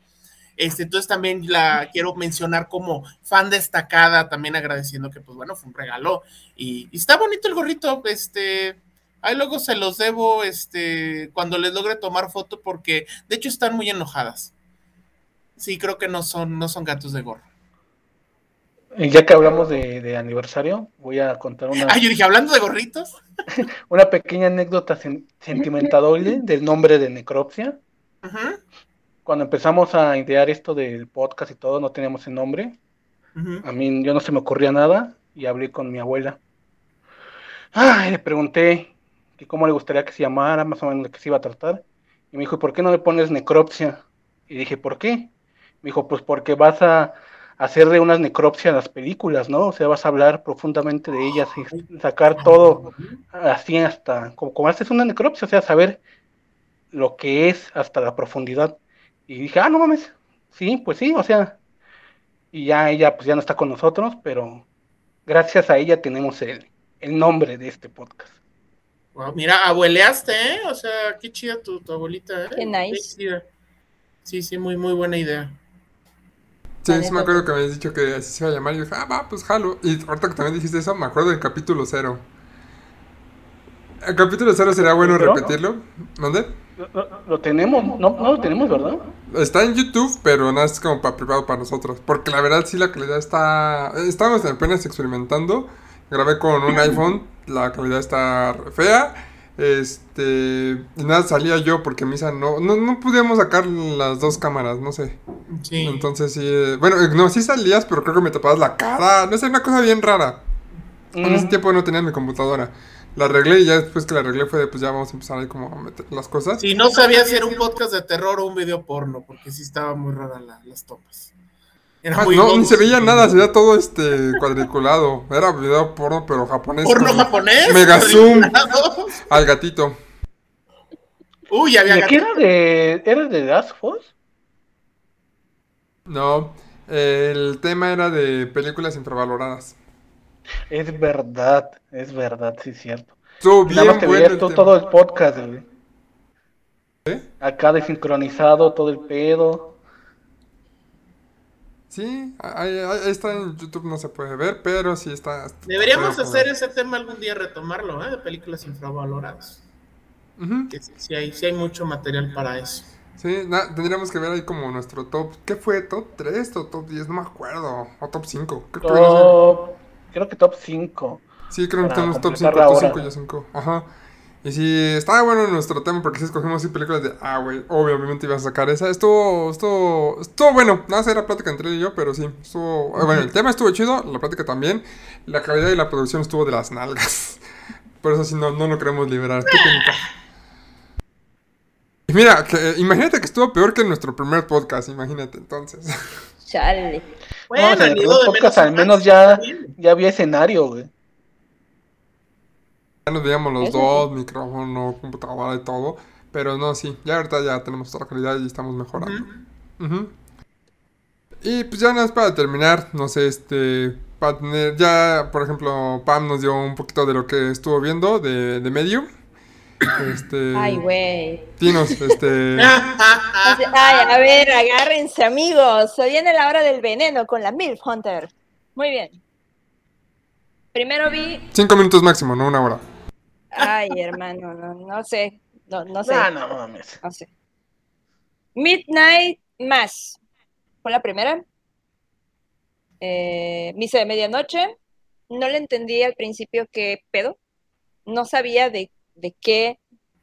Este, entonces también la quiero mencionar como fan destacada, también agradeciendo que, pues bueno, fue un regalo. Y, y está bonito el gorrito, este, ahí luego se los debo, este, cuando les logre tomar foto, porque de hecho están muy enojadas. Sí, creo que no son, no son gatos de gorro. Ya que hablamos de, de aniversario, voy a contar una, Ah, yo dije, hablando de gorritos. una pequeña anécdota sen- sentimentable del nombre de Necropsia. Ujú, Cuando empezamos a idear esto del podcast y todo, no teníamos el nombre. A mí yo no se me ocurría nada y hablé con mi abuela. Ay, le pregunté que cómo le gustaría que se llamara, más o menos de qué se iba a tratar. Y me dijo, ¿y por qué no le pones necropsia? Y dije, ¿por qué? Me dijo, pues porque vas a hacerle unas necropsia a las películas, ¿no? O sea, vas a hablar profundamente de ellas y sacar todo así hasta, como, como haces una necropsia, o sea, saber lo que es hasta la profundidad. Y dije, ah, no mames, sí, pues sí, o sea, y ya ella pues ya no está con nosotros, pero gracias a ella tenemos el, el nombre de este podcast. Wow, mira, abueleaste, ¿eh? O sea, qué chida tu, tu abuelita, ¿eh? Qué nice. Sí, sí, muy, muy buena idea. Sí, sí me acuerdo que me habías dicho que así se iba a llamar y yo dije, ah, va, pues jalo. Y ahorita que también dijiste eso, me acuerdo del capítulo cero. El capítulo cero sería bueno ¿Pero? repetirlo. ¿Dónde? Lo, lo- lo tenemos, no, no lo tenemos, ¿verdad? Está en YouTube, pero nada es como para privado para nosotros. Porque la verdad sí la calidad está... Estábamos apenas experimentando. Grabé con un iPhone, la calidad está fea. Este... Y nada, salía yo porque Misa no... No, no podíamos sacar las dos cámaras, no sé. Sí. Entonces sí... eh, Bueno, eh, no, sí salías, pero creo que me tapabas la cara. No sé, una cosa bien rara. En ese Mm, tiempo no tenía mi computadora. La arreglé y ya después que la arreglé fue de, pues ya vamos a empezar ahí como a meter las cosas. Sí, no sabía si era un podcast de terror o un video porno, porque sí estaba muy rara la- las tomas. Era Ah, muy no, ni se veía nada, se veía todo este cuadriculado. Era video porno, pero japonés. ¿Porno japonés? Mega zoom al gatito. Uy, había ¿De qué gato. era de, era de Last Us? No, el tema era de películas infravaloradas. Es verdad, es verdad, sí es cierto. Nada bien más te veías tú todo el podcast, güey. ¿Eh? Acá desincronizado, todo el pedo. Sí, ahí, ahí- está en YouTube, no se puede ver, pero sí está. Deberíamos hacer poner. ese tema algún día, retomarlo, ¿eh? De películas infravaloradas. Ujú. Que sí, sí hay, sí hay mucho material para eso. Sí, na- tendríamos que ver ahí como nuestro top. ¿Qué fue? ¿Top 3 o top 10? No me acuerdo. O top 5. Creo que no sé. Top, creo que top 5. Sí, creo que tenemos top 5, completar la top hora. 5 y yo 5. Ajá. Y sí, estaba bueno nuestro tema porque sí escogimos así películas de, ah, güey, obviamente ibas a sacar esa. Estuvo, estuvo, estuvo bueno. Nada más era plática entre él y yo, pero sí, estuvo, eh, bueno, el tema estuvo chido, la plática también. La calidad y la producción estuvo de las nalgas. Por eso sí, no, no lo queremos liberar. Qué. Y mira, que, eh, imagínate que estuvo peor que nuestro primer podcast, imagínate, entonces. Chale. Bueno, no, o sea, el podcasts menos al menos ya, ya había escenario, güey. Ya nos veíamos los Eso dos, micrófono, computadora y todo. Pero no, sí, ya ahorita ya tenemos otra calidad y estamos mejorando. Y pues ya nada más para terminar, no sé, este, para tener, ya, por ejemplo, Pam nos dio un poquito de lo que estuvo viendo de, de Medium. Este, Ay, güey. Dinos, este, Ay, a ver, agárrense, amigos. Se viene la hora del veneno con la MILF Hunter. Muy bien. Primero vi. cinco minutos máximo, no una hora. Ay, hermano, no, no sé. No, no sé. Ah, no mames. No sé. Midnight Mass. Fue la primera. Eh, Misa de medianoche. No le entendí al principio qué pedo. No sabía de, de qué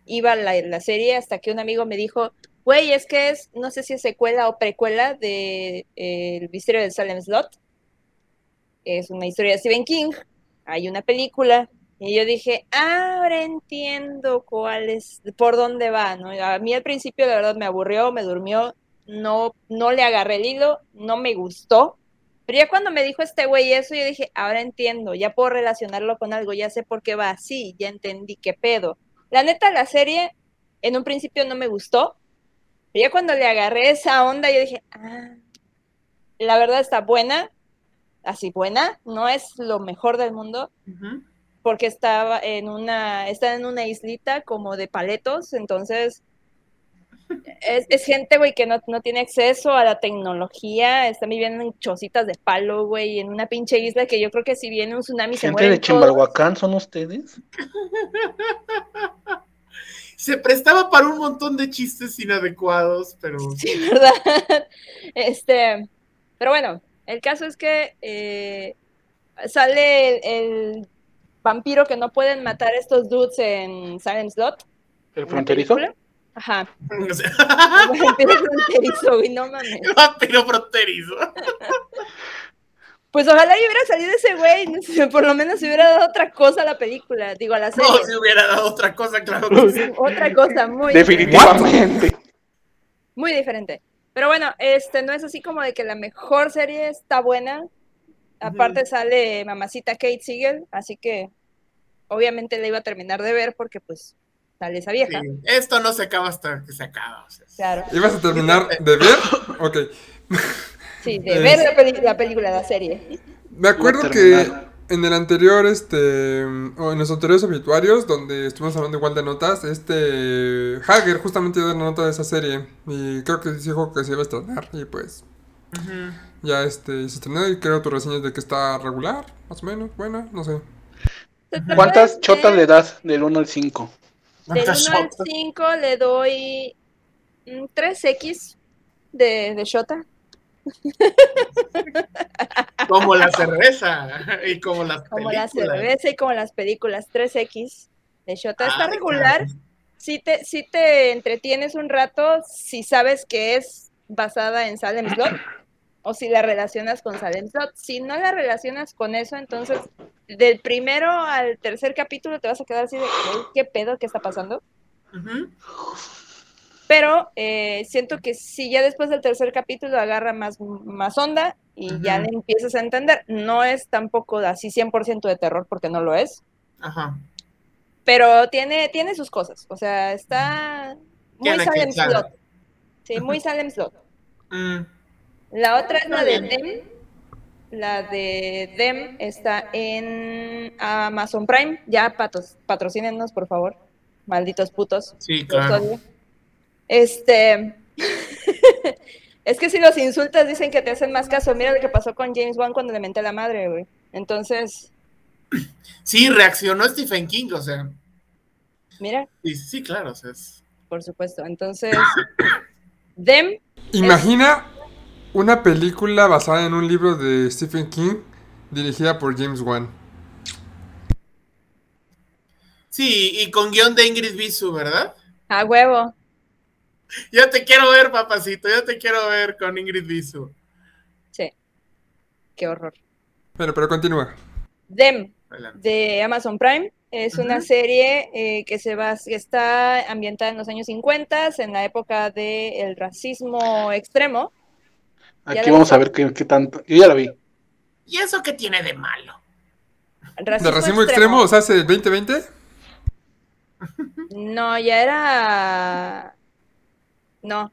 iba la, la serie hasta que un amigo me dijo, güey, es que es, no sé si es secuela o precuela de eh, El misterio del Salem Slot. Es una historia de Stephen King. Hay una película. Y yo dije, "Ah, ahora entiendo cuál es, por dónde va, ¿no? A mí al principio, la verdad, me aburrió, me durmió, no, no le agarré el hilo, no me gustó. Pero ya cuando me dijo este güey eso, yo dije, ahora entiendo, ya puedo relacionarlo con algo, ya sé por qué va así, ya entendí qué pedo. La neta, la serie en un principio no me gustó, pero ya cuando le agarré esa onda, yo dije, ah, la verdad está buena, así buena, no es lo mejor del mundo. Porque estaba en una, está en una islita como de paletos, entonces es, es gente, güey, que no, no tiene acceso a la tecnología, están viviendo en chocitas de palo, güey, en una pinche isla que yo creo que si viene un tsunami se Gente mueren de. Chimbalhuacán son ustedes. Se prestaba para un montón de chistes inadecuados, pero Sí, ¿verdad? Este, pero bueno, el caso es que eh, sale el, el vampiro que no pueden matar estos dudes en Silent Slot. ¿El fronterizo? Ajá. El vampiro fronterizo, güey, no mames. vampiro fronterizo. Pues ojalá y hubiera salido ese güey, no sé, por lo menos se hubiera dado otra cosa a la película, digo, a la serie. No, si hubiera dado otra cosa, claro que sí. Otra cosa muy, Definitivamente. muy diferente. Pero bueno, este no es así como de que la mejor serie está buena. Aparte sale mamacita Kate Siegel, así que obviamente la iba a terminar de ver porque pues sale esa vieja. Sí, Esto no se acaba hasta que se acaba. o sea, Claro. ¿Ibas a terminar de ver? Ok. Sí, de Es- ver la, peli- la película, la serie. Me acuerdo Iba a que terminar. en el anterior, este, o en los anteriores obituarios, donde estuvimos hablando igual de notas, este, Hager justamente dio una nota de esa serie y creo que dijo que se iba a estrenar y pues ujú. ya este, se estrenó y creo tu reseña es de que está regular, más o menos, buena, no sé. ¿Cuántas chotas le das del 1 al 5? Del 1 ¿Cuántas al shots? 5 le doy mm, 3X de, de Shota. Como la cerveza y como las Como la películas. cerveza y como las películas 3X de Shota. Está Ah, regular. claro. Si te, si te entretienes un rato, si sabes que es basada en Salem Slot o si la relacionas con Salem Slot. Si no la relacionas con eso, entonces del primero al tercer capítulo te vas a quedar así de "Güey, ¿qué pedo? ¿Qué está pasando? Pero eh, siento que si ya después del tercer capítulo agarra más, más onda y ya le empiezas a entender. No es tampoco así 100% de terror porque no lo es. Ajá. Pero tiene, tiene sus cosas. O sea, está muy estar. Slot. Sí, muy Salem Slot. Mm. La otra es la de Dem. la de Dem está en Amazon Prime. Ya patos, patrocínenos, por favor. Malditos putos. Sí, claro. Este. es que si los insultas dicen que te hacen más caso. Mira lo que pasó con James Wan cuando le menté la madre, güey. Entonces, Sí, reaccionó Stephen King, o sea. mira, Sí, sí, claro, o sea, es- por supuesto. Entonces, Dem, Imagina una película basada en un libro de Stephen King dirigida por James Wan. Sí, y con guion de Ingrid Bisu, ¿verdad? a huevo. Ya te quiero ver, papacito, ya te quiero ver con Ingrid Bisu. Sí. Qué horror. Bueno, pero continúa. Dem, Adelante. de Amazon Prime. Es una serie eh, que se va, que está ambientada en los años 50, en la época del racismo extremo. Aquí vamos a ver qué, qué tanto. Yo ya la vi. ¿Y eso qué tiene de malo? ¿De racismo extremo? O sea, hace 2020? No, ya era. No.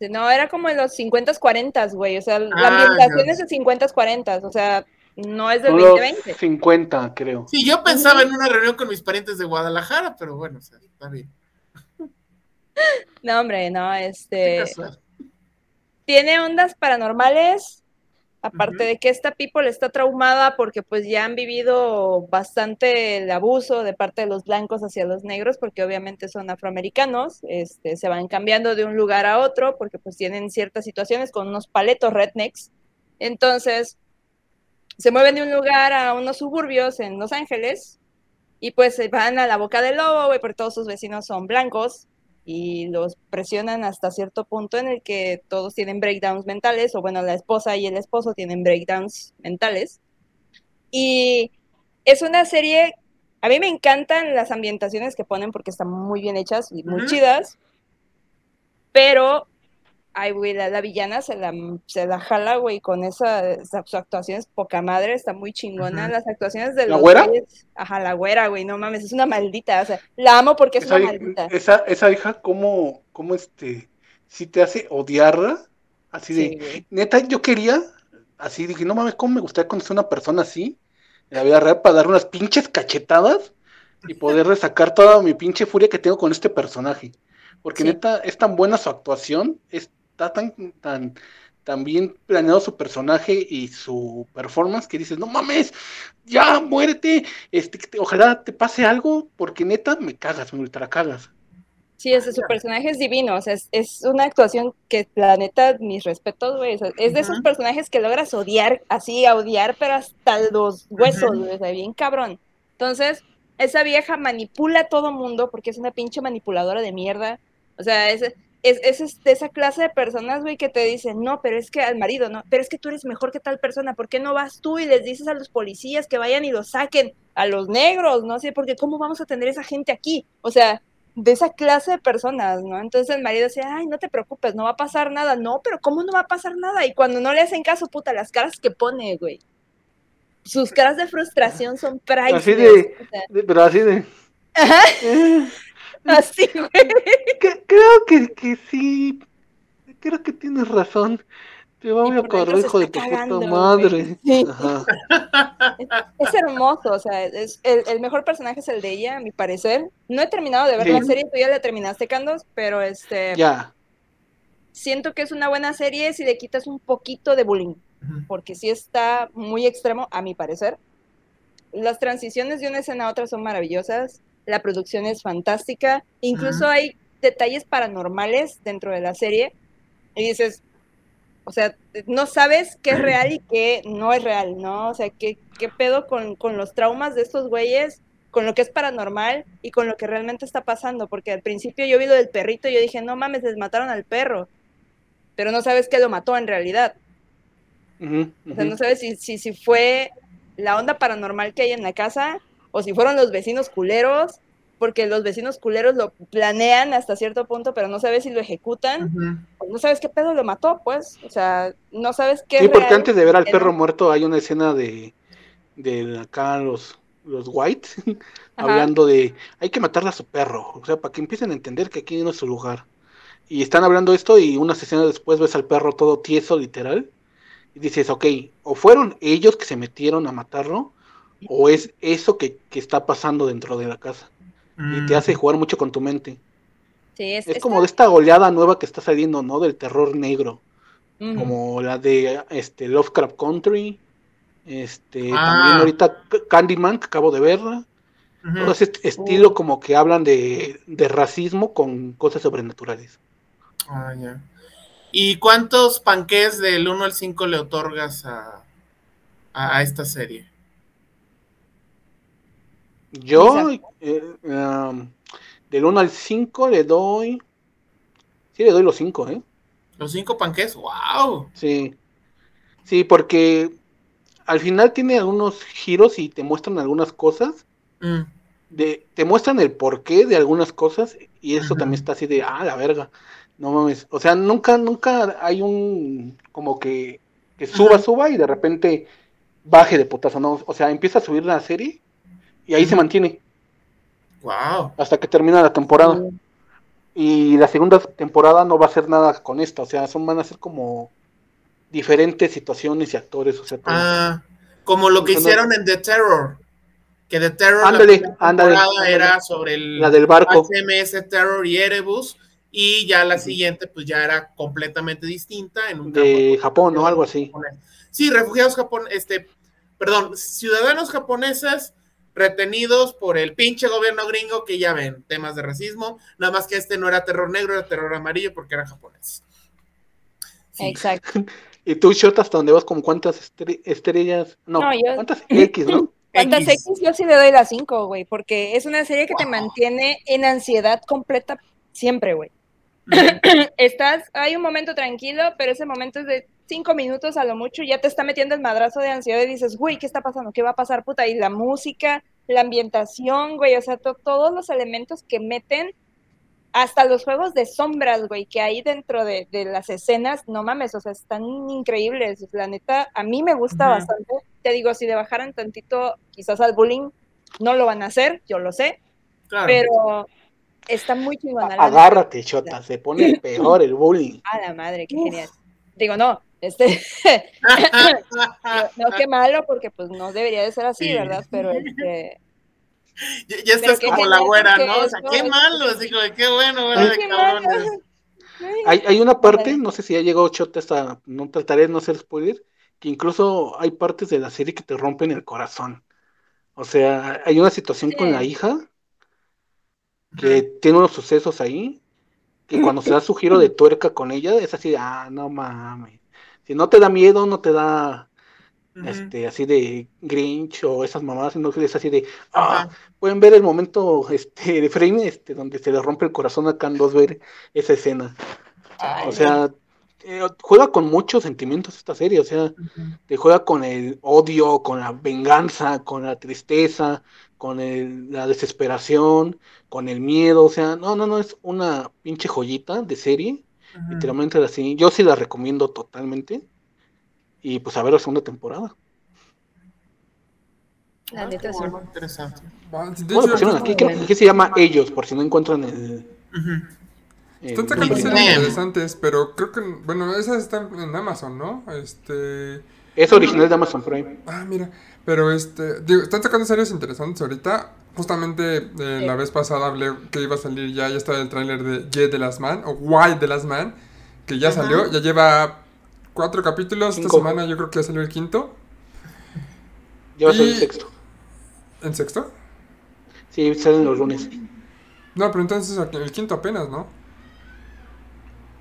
No, era como en los 50s, 40s, güey. O sea, la Ah, ambientación es de 50s, 40s. O sea, no es del Son los 2020. 50, creo. Sí, yo pensaba en una reunión con mis parientes de Guadalajara, pero bueno, o sea, está bien. No, hombre, no, este. tiene ondas paranormales, aparte de que esta people está traumada porque pues ya han vivido bastante el abuso de parte de los blancos hacia los negros, porque obviamente son afroamericanos, este, se van cambiando de un lugar a otro porque pues tienen ciertas situaciones con unos paletos rednecks. Entonces, se mueven de un lugar a unos suburbios en Los Ángeles y pues se van a la boca del lobo, güey, porque todos sus vecinos son blancos y los presionan hasta cierto punto en el que todos tienen breakdowns mentales, o bueno, la esposa y el esposo tienen breakdowns mentales. Y es una serie, a mí me encantan las ambientaciones que ponen porque están muy bien hechas y muy chidas, pero, ay, güey, la, la villana se la, se la jala, güey, con esa, esa- su actuación es poca madre, está muy chingona. Las actuaciones de ¿La los güera? güeyes- Ajá, la güera, güey, no mames, es una maldita, o sea, la amo porque es Esa, una maldita. esa, esa hija, ¿cómo, cómo este, si te hace odiarla? Así de, Sí, neta, yo quería, así dije, no mames, ¿cómo me gustaría conocer a una persona así? En la vida real para dar unas pinches cachetadas y poder sacar toda mi pinche furia que tengo con este personaje. Porque Sí. neta, es tan buena su actuación, está tan, tan, tan bien planeado su personaje y su performance que dices, no mames, ya muérete, este, ojalá te pase algo, porque neta me cagas, me ultra cagas. Sí, ese su personaje es divino, o sea, es, es una actuación que, la neta, mis respetos, güey, o sea, es de esos personajes que logras odiar, así, a odiar, pero hasta los huesos, güey, o sea, bien cabrón. Entonces, esa vieja manipula a todo mundo porque es una pinche manipuladora de mierda, o sea, es, es, es este- esa clase de personas, güey, que te dicen, no, pero es que al marido, no, pero es que tú eres mejor que tal persona, ¿por qué no vas tú y les dices a los policías que vayan y los saquen a los negros, no sé, porque ¿cómo vamos a tener esa gente aquí? O sea, de esa clase de personas, ¿no? Entonces el marido decía, ay, no te preocupes, no va a pasar nada. No, pero ¿cómo no va a pasar nada? Y cuando no le hacen caso, puta, las caras que pone, güey. Sus caras de frustración son priceless. Así de- o sea, De- Pero así de... Ajá, eh, así, güey. que- creo que, que sí, creo que tienes razón. Te voy a correr, hijo de tu cagando, puta madre. Sí. Ajá. Es hermoso, o sea, es, el, el mejor personaje es el de ella, a mi parecer. No he terminado de ver Sí. la serie, tú ya la terminaste, Candos, pero este, Ya. siento que es una buena serie si le quitas un poquito de bullying. Porque sí está muy extremo, a mi parecer. Las transiciones de una escena a otra son maravillosas, la producción es fantástica, incluso hay detalles paranormales dentro de la serie, y dices, o sea, no sabes qué es real y qué no es real, ¿no? O sea, qué, qué pedo con, con los traumas de estos güeyes, con lo que es paranormal y con lo que realmente está pasando, porque al principio yo vi lo del perrito y yo dije, no mames, les mataron al perro, pero no sabes qué lo mató en realidad. Ujú, O sea, no sabes si, si, si fue la onda paranormal que hay en la casa o si fueron los vecinos culeros, porque los vecinos culeros lo planean hasta cierto punto, pero no sabes si lo ejecutan, o no sabes qué pedo lo mató, pues. O sea, no sabes qué. Sí, porque real antes de ver al era. perro muerto hay una escena de, de acá los, los white hablando de hay que matarle a su perro, o sea, para que empiecen a entender que aquí no es su lugar. Y están hablando esto y unas escenas después ves al perro todo tieso, literal, Y dices, ok, o fueron ellos que se metieron a matarlo, o es eso que, que está pasando dentro de la casa. Y te Mm. hace jugar mucho con tu mente. Sí, es, Es está- como de esta oleada nueva que está saliendo, ¿no? Del terror negro. Como la de este Lovecraft Country. Este, Ah. también ahorita Candyman, que acabo de verla. Ujú. Todo ese est- estilo como que hablan de, de racismo con cosas sobrenaturales. Ah, ya. ¿Y cuántos panqués del 1 al 5 le otorgas a, a, a esta serie? Yo, eh, um, del 1 al 5 le doy. Sí, le doy los 5, ¿eh? ¿Los 5 panqués? ¡Wow! Sí. Sí, porque al final tiene algunos giros y te muestran algunas cosas. Mm, De, te muestran el porqué de algunas cosas y eso también está así de, ah, la verga. No mames. O sea, nunca, nunca hay un como que, que suba, suba y de repente baje de putazo, ¿no? O sea, empieza a subir la serie y ahí se mantiene ¡Wow! hasta que termina la temporada. Y la segunda temporada no va a ser nada con esta, o sea, son van a ser como diferentes situaciones y actores, o sea. Ah, como lo que hicieron en The Terror. Que The Terror la Ándale, ándale. era sobre el la del barco. HMS Terror y Erebus. Y ya la siguiente, pues ya era completamente distinta en un de campo Japón o algo así. Sí, refugiados japoneses, este, perdón, ciudadanos japoneses retenidos por el pinche gobierno gringo que ya ven, temas de racismo, nada más que este no era terror negro, era terror amarillo porque era japonés. Sí. Exacto. Y tú, Shot, hasta donde vas, como cuántas estre- estrellas, no, No, yo- cuántas X, ¿no? ¿Cuántas X. X? Yo sí le doy las 5, güey, porque es una serie que te mantiene en ansiedad completa siempre, güey. Estás, hay un momento tranquilo, pero ese momento es de 5 minutos a lo mucho, ya te está metiendo el madrazo de ansiedad y dices, güey, ¿qué está pasando? ¿Qué va a pasar, puta? Y la música, la ambientación, güey, o sea, to- todos los elementos que meten, hasta los juegos de sombras, güey, que hay dentro de, de las escenas, no mames, o sea, están increíbles. La neta, a mí me gusta Ujú. bastante. Te digo, si le bajaran tantito, quizás al bullying, no lo van a hacer, yo lo sé, Claro. pero está muy chingona. Agárrate, Chota, se pone peor el bullying. A la madre, qué Uf. genial. Digo, no, este, no, qué malo, porque pues no debería de ser así, Sí. ¿verdad? Pero este, ya, ya como la güera, ¿no? O sea, qué es- malo, así como, qué bueno, güera de qué malo. cabrones. Hay, hay una parte, no sé si ya llegó Chota hasta, no trataré de no ser spoiler, que incluso hay partes de la serie que te rompen el corazón. O sea, hay una situación con la hija que tiene unos sucesos ahí, que cuando se da su giro de tuerca con ella, es así, de, ah, no mames. Si no te da miedo, no te da este, así de Grinch o esas mamadas, sino que es así de, ah, pueden ver el momento, este, de frame, este, donde se le rompe el corazón a Candos ver esa escena. Ay, O sea, eh, juega con muchos sentimientos esta serie, o sea, te juega con el odio, con la venganza, con la tristeza, con el- la desesperación, con el miedo, o sea, no, no, no, es una pinche joyita de serie, Literalmente así, yo sí la recomiendo totalmente, y pues a ver la segunda temporada. La Ah, neta qué sí. bueno, interesante. Ah, sí, De ¿Cómo lo hecho, pusieron aquí? Creo que aquí se llama Ellos, por si no encuentran el... Están sacando series interesantes, pero creo que, bueno, esas están en Amazon, ¿no? Este... Es original de Amazon Prime. Ah, mira. Pero este, digo, están sacando series interesantes ahorita. Justamente eh, la vez pasada hablé que iba a salir ya, ya estaba el tráiler de Ye The Last Man, o Why The Last Man, que ya Ajá. salió, ya lleva cuatro capítulos. Esta semana yo creo que ya salió el quinto. Ya va a ser Y- el sexto. ¿En sexto? Sí, salen los lunes. No, pero entonces el quinto apenas, ¿no?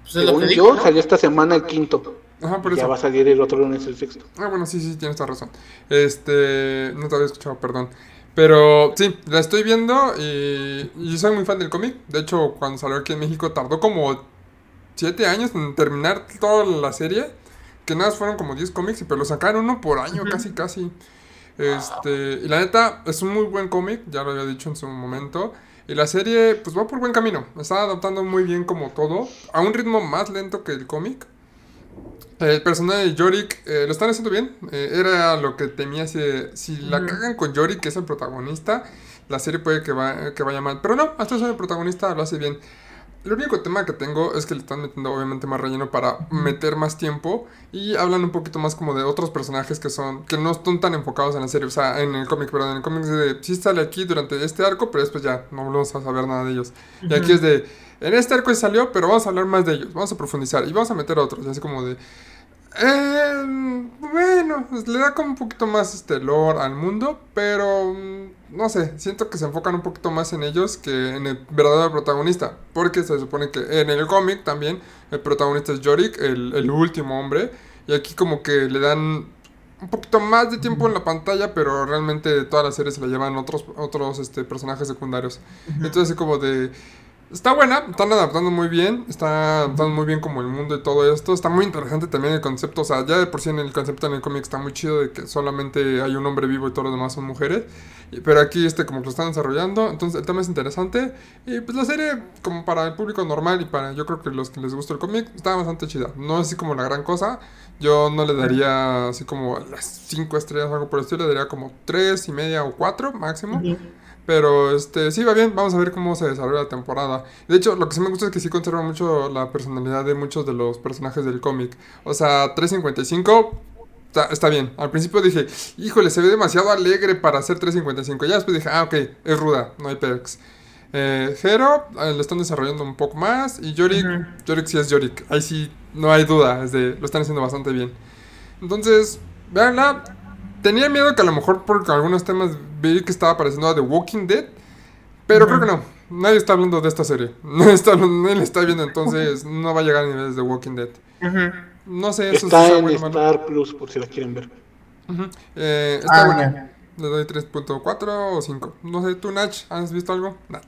Pues Según digo, yo, ¿no? salió esta semana el quinto. Ajá, por Ya eso. va a salir el otro lunes el sexto. Ah, bueno, sí, sí, tienes toda razón. Este, no te había escuchado, perdón. Pero sí, la estoy viendo y, soy muy fan del cómic. De hecho, cuando salió aquí en México tardó como 7 años en terminar toda la serie. Que nada, fueron como 10 cómics, pero lo sacaron uno por año, casi, casi. Este, y la neta, es un muy buen cómic, ya lo había dicho en su momento. Y la serie, pues va por buen camino. Está adaptando muy bien como todo, a un ritmo más lento que el cómic. El personaje de Yorick eh, lo están haciendo bien. eh, era lo que temía. Si, si la cagan con Yorick, que es el protagonista, la serie puede que, va- que vaya mal. Pero no, hasta eso el protagonista lo hace bien. El único tema que tengo es que le están metiendo obviamente más relleno para meter más tiempo y hablan un poquito más como de otros personajes que son que no están tan enfocados en la serie, o sea, en el cómic, perdón, en el cómic es de sí sale aquí durante este arco, pero después ya no vamos a saber nada de ellos. Y aquí es de en este arco salió, pero vamos a hablar más de ellos, vamos a profundizar y vamos a meter otros, y así como de eh, bueno, pues, le da como un poquito más este lore al mundo, pero mm, no sé, siento que se enfocan un poquito más en ellos que en el verdadero protagonista, porque se supone que en el cómic también el protagonista es Yorick, el, el último hombre, y aquí como que le dan un poquito más de tiempo en la pantalla, pero realmente toda la serie se la llevan otros, otros este, personajes secundarios. Entonces como de... Está buena, están adaptando muy bien, está adaptando muy bien como el mundo y todo esto. Está muy interesante también el concepto, o sea, ya de por sí en el concepto en el cómic está muy chido de que solamente hay un hombre vivo y todos los demás son mujeres. Pero aquí este como que lo están desarrollando, entonces el tema es interesante. Y pues la serie como para el público normal y para yo creo que los que les gusta el cómic está bastante chida. No es así como la gran cosa. Yo no le daría así como las 5 estrellas o algo por el estilo, le daría como 3 y media o 4 máximo. Pero este sí va bien, vamos a ver cómo se desarrolla la temporada. De hecho, lo que sí me gusta es que sí conserva mucho la personalidad de muchos de los personajes del cómic. O sea, 355 está, está bien. Al principio dije, híjole, se ve demasiado alegre para hacer 355. Ya después dije, ah, ok, es ruda, no hay perks. Eh, Hero eh, lo están desarrollando un poco más. Y Yorick, Yorick sí es Yorick. Ahí sí, no hay duda, es de, lo están haciendo bastante bien. Entonces, véanla. Tenía miedo que a lo mejor por algunos temas vi que estaba pareciendo a The Walking Dead. Pero creo que no. Nadie está hablando de esta serie. Nadie, está, nadie la está viendo, entonces no va a llegar a niveles de Walking Dead. No sé, eso Está sí en bueno o malo. Star Plus, por si la quieren ver. Eh, está Ah, bueno. bueno. Le doy 3.4 o 5. No sé, ¿tú, Nach? ¿Has visto algo? Nach.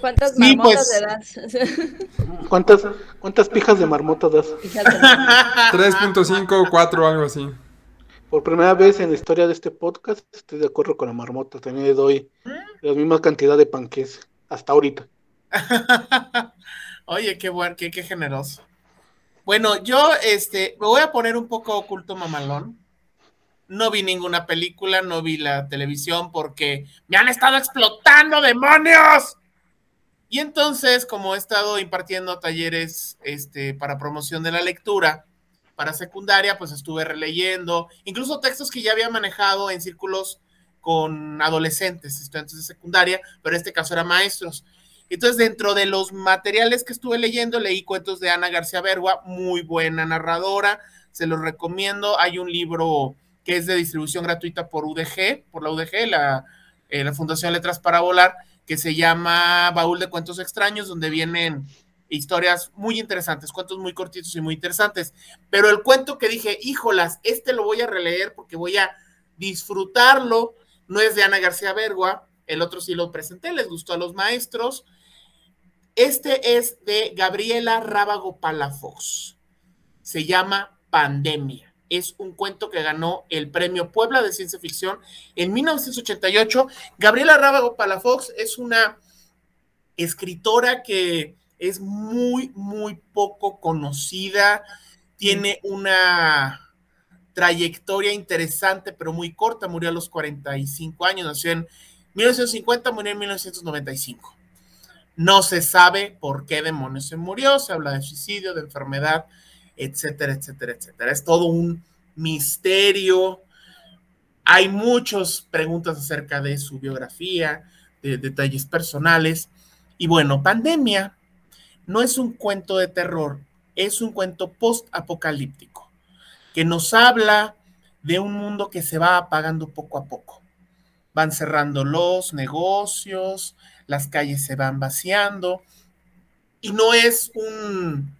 ¿Cuántas Sí, marmotas pues. le das? ¿Cuántas, cuántas pijas de marmota das? Fíjate. 3.5, 4, algo así. Por primera vez en la historia de este podcast estoy de acuerdo con la marmota. También le doy la misma cantidad de panques hasta ahorita. Oye, qué bueno, qué, qué generoso. Bueno, yo este, me voy a poner un poco oculto mamalón. No vi ninguna película, no vi la televisión porque me han estado explotando demonios. Y entonces, como he estado impartiendo talleres este, para promoción de la lectura para secundaria, pues estuve releyendo, incluso textos que ya había manejado en círculos con adolescentes, estudiantes de secundaria, pero en este caso eran maestros. Entonces, dentro de los materiales que estuve leyendo, leí cuentos de Ana García Bergua, muy buena narradora, se los recomiendo. Hay un libro que es de distribución gratuita por UDG, por la UDG, la, eh, la Fundación Letras para Volar, que se llama Baúl de Cuentos Extraños, donde vienen historias muy interesantes, cuentos muy cortitos y muy interesantes. Pero el cuento que dije, híjolas, este lo voy a releer porque voy a disfrutarlo, no es de Ana García Bergua, el otro sí lo presenté, les gustó a los maestros. Este es de Gabriela Rábago Palafox. Se llama Pandemia. Es un cuento que ganó el premio Puebla de Ciencia Ficción en 1988. Gabriela Rábago Palafox es una escritora que es muy, muy poco conocida. Tiene una trayectoria interesante, pero muy corta. Murió a los 45 años, nació en 1950, murió en 1995. No se sabe por qué demonios se murió, se habla de suicidio, de enfermedad, etcétera, etcétera, etcétera. Es todo un misterio. Hay muchas preguntas acerca de su biografía, de detalles personales. Y bueno, pandemia no es un cuento de terror, es un cuento post-apocalíptico que nos habla de un mundo que se va apagando poco a poco. Van cerrando los negocios, las calles se van vaciando y no es un,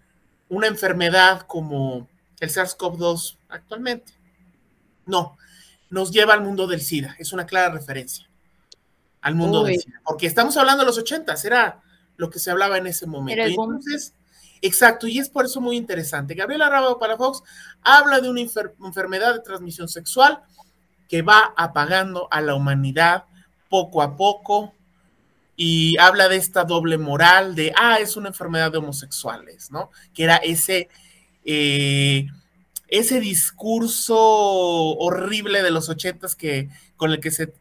una enfermedad como el SARS-CoV-2 actualmente. No, nos lleva al mundo del SIDA, es una clara referencia al mundo Uy. del SIDA, porque estamos hablando de los 80, era lo que se hablaba en ese momento. Y entonces, exacto, y es por eso muy interesante. Gabriela Rábago Palafox habla de una enfer- enfermedad de transmisión sexual que va apagando a la humanidad poco a poco y habla de esta doble moral de, ah, es una enfermedad de homosexuales, ¿no? Que era ese, eh, ese discurso horrible de los ochentas que, con el que se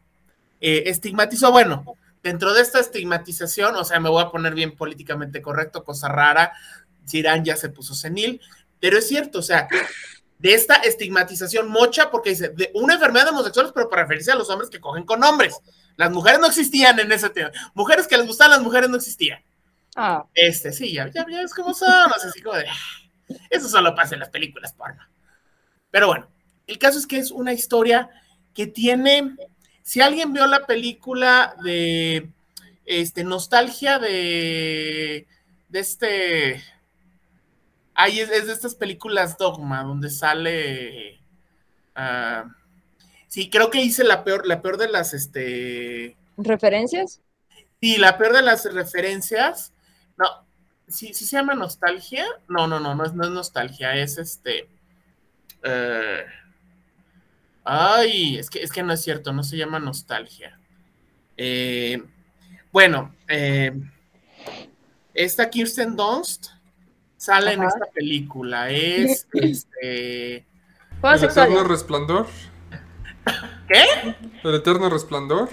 eh, estigmatizó, bueno, dentro de esta estigmatización, o sea, me voy a poner bien políticamente correcto, cosa rara, Girán ya se puso senil, pero es cierto, o sea, de esta estigmatización mocha, porque dice, de una enfermedad de homosexuales, pero para referirse a los hombres que cogen con hombres. Las mujeres no existían en ese tema. Mujeres que les gustaban las mujeres no existían. Ah, Este, sí, ya, ya, ya es como son, o sea, así como de, "Ah, eso solo pasa en las películas porno. Pero bueno, el caso es que es una historia que tiene, si alguien vio la película de, este, nostalgia de, de este, ay, es, es de estas películas Dogma, donde sale, ah, sí, creo que hice la peor, la peor de las, este, ¿referencias? Sí, la peor de las referencias. No, sí, sí se llama nostalgia. No, no, no, no es, no es nostalgia, es este. eh, ay, es que, es que no es cierto, no se llama nostalgia. Eh, bueno, eh, esta Kirsten Dunst sale en esta película. Es este. Juegos El eterno resplandor. ¿Qué? El eterno resplandor.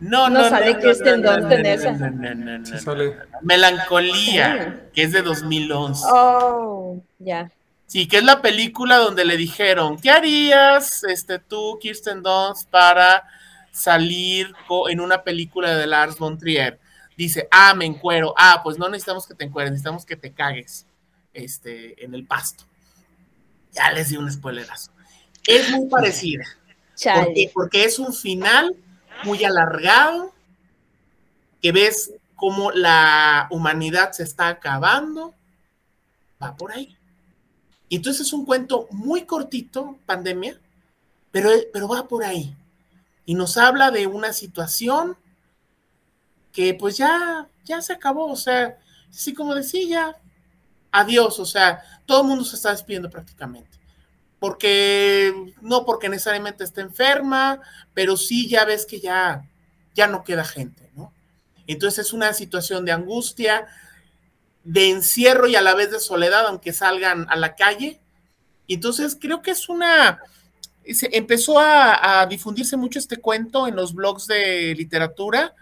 No, No no, sale no, Dunst en esa. no, no, no, no, Sí sale. Melancolía, que es de 2011. Oh, ya. Sí, que es la película donde le dijeron, ¿qué harías este, tú, Kirsten Dunst, para salir en una película de Lars von Trier? Dice, ah, me encuero. Ah, pues no necesitamos que te encueres, necesitamos que te cagues este, en el pasto. Ya les di un spoilerazo. Es muy parecida. ¿Por qué? Chale. Porque es un final muy alargado, que ves cómo la humanidad se está acabando. Va por ahí. Y entonces es un cuento muy cortito, pandemia, pero, pero va por ahí. Y nos habla de una situación que pues ya, ya se acabó, o sea, así como decía, adiós, o sea, todo el mundo se está despidiendo prácticamente. Porque, no porque necesariamente esté enferma, pero sí ya ves que ya, ya no queda gente, ¿no? Entonces es una situación de angustia, de encierro y a la vez de soledad, aunque salgan a la calle. Entonces creo que es una... Empezó a, difundirse mucho este cuento en los blogs de literatura.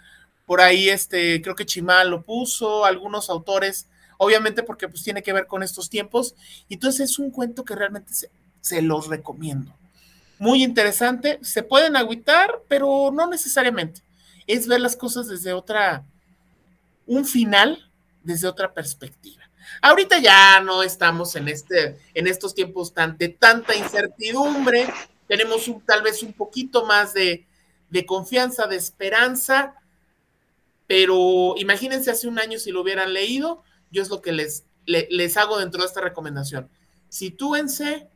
Por ahí, este, creo que Chimal lo puso, algunos autores, obviamente porque pues tiene que ver con estos tiempos. Entonces es un cuento que realmente se, se los recomiendo. Muy interesante, se pueden agüitar, pero no necesariamente. Es ver las cosas desde otra, un final desde otra perspectiva. Ahorita ya no estamos en, este, en estos tiempos tan, de tanta incertidumbre, tenemos tal vez un poquito más de, de confianza, de esperanza, pero imagínense hace un año si lo hubieran leído, yo es lo que les, les hago dentro de esta recomendación. Sitúense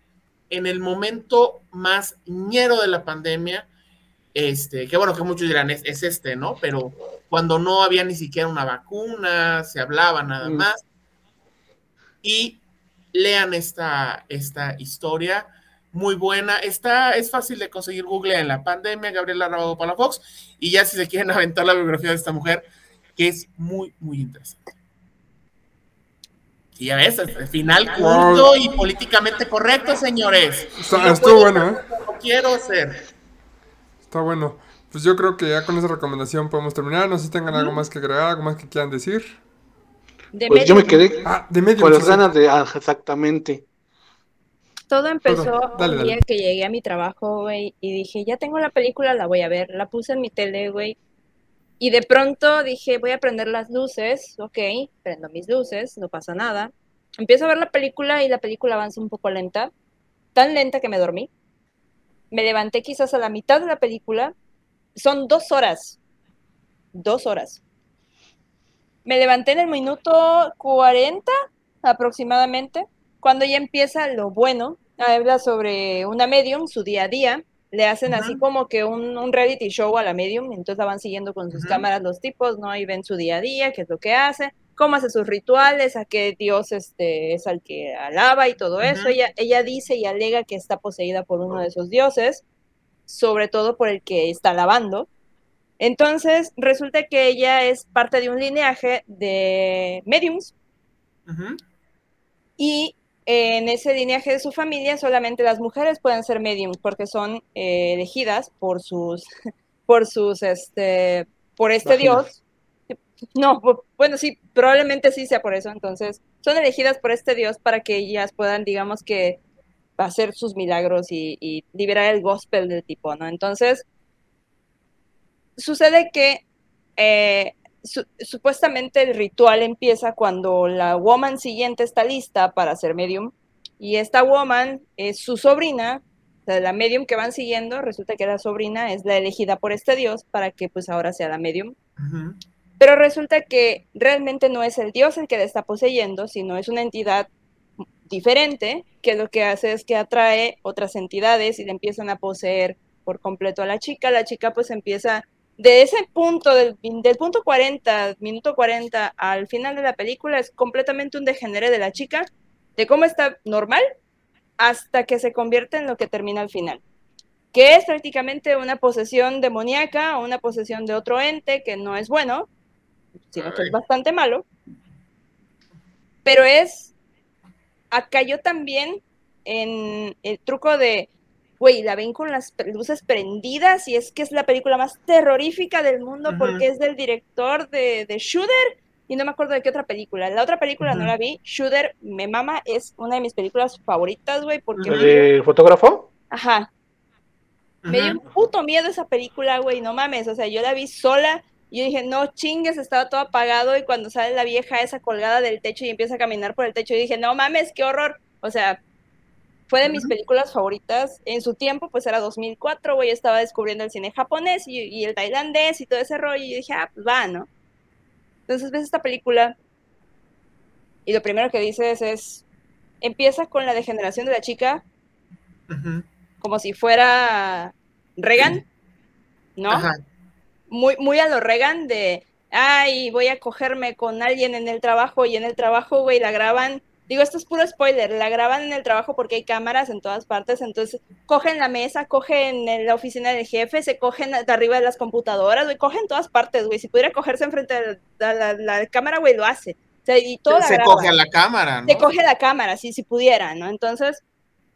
en el momento más ñero de la pandemia, este, que bueno, que muchos dirán, es, es, este, ¿no? Pero cuando no había ni siquiera una vacuna, se hablaba nada Mm. más. Y lean esta, esta historia, muy buena. Está, es fácil de conseguir Google en la pandemia, Gabriela Rabo Palafox, y ya si se quieren aventar la biografía de esta mujer, que es muy, muy interesante. Y ya ves, el final culto y políticamente correcto, señores. Está- estuvo bueno, ¿eh? Lo quiero hacer. Está bueno. Pues yo creo que ya con esa recomendación podemos terminar. No sé si tengan algo más que agregar, algo más que quieran decir. De Pues yo me quedé Ah, de medio. con las ganas de. ah, exactamente. Todo empezó Todo. Dale, un dale. día que llegué a mi trabajo, güey, y dije, ya tengo la película, la voy a ver. La puse en mi tele, güey. Y de pronto dije, voy a prender las luces, ok, prendo mis luces, no pasa nada. Empiezo a ver la película y la película avanza un poco lenta, tan lenta que me dormí. Me levanté quizás a la mitad de la película. Son dos horas. Dos horas. Me levanté en el minuto 40 aproximadamente, cuando ya empieza lo bueno. Habla sobre una medium, su día a día. Le hacen así como que un, un reality show a la medium, entonces la van siguiendo con sus cámaras los tipos, ¿no? Y ven su día a día, qué es lo que hace, cómo hace sus rituales, a qué dios este, es al que alaba y todo eso. Ella, ella dice y alega que está poseída por uno de esos dioses, sobre todo por el que está alabando. Entonces, resulta que ella es parte de un lineaje de mediums y en ese lineaje de su familia solamente las mujeres pueden ser mediums porque son eh, elegidas por sus, por sus, este, por este dios. No, bu- bueno, sí, probablemente sí sea por eso. Entonces, son elegidas por este dios para que ellas puedan, digamos que, hacer sus milagros y, y liberar el gospel del tipo, ¿no? Entonces, sucede que eh, su- supuestamente el ritual empieza cuando la woman siguiente está lista para ser medium y esta woman es su sobrina, o sea, la medium que van siguiendo, resulta que la sobrina es la elegida por este dios para que pues ahora sea la medium. Pero resulta que realmente no es el dios el que la está poseyendo, sino es una entidad diferente que lo que hace es que atrae otras entidades y le empiezan a poseer por completo a la chica. La chica pues empieza de ese punto, del, del punto 40, minuto 40 al final de la película, es completamente un degenere de la chica, de cómo está normal hasta que se convierte en lo que termina al final. Que es prácticamente una posesión demoníaca o una posesión de otro ente que no es bueno, sino que es bastante malo. Pero es. Acá yo también en el truco de. Güey, la ven con las luces prendidas y es que es la película más terrorífica del mundo porque es del director de, de Shooter y no me acuerdo de qué otra película. La otra película no la vi. Shooter me mama, es una de mis películas favoritas, güey, porque. ¿El del fotógrafo? Ajá, me dio un puto miedo esa película, güey, no mames. O sea, yo la vi sola y yo dije, no chingues, estaba todo apagado. Y cuando sale la vieja esa colgada del techo y empieza a caminar por el techo, yo dije, no mames, qué horror. O sea, fue de mis películas favoritas. En su tiempo, pues era 2004, güey, estaba descubriendo el cine japonés y, y el tailandés y todo ese rollo. Y yo dije, ah, pues va, ¿no? Entonces ves esta película y lo primero que dices es, empieza con la degeneración de la chica como si fuera Reagan, ¿no? Ajá. muy, muy a lo Reagan de, ay, voy a cogerme con alguien en el trabajo y en el trabajo, güey, la graban. Digo, esto es puro spoiler, la graban en el trabajo porque hay cámaras en todas partes, entonces cogen la mesa, cogen en la oficina del jefe, se cogen de arriba de las computadoras, güey, cogen todas partes, güey, si pudiera cogerse enfrente de la, la- la cámara, güey, lo hace. O sea, y todo la Se coge a la cámara, ¿no? se coge la cámara, si, si pudiera, ¿no? Entonces,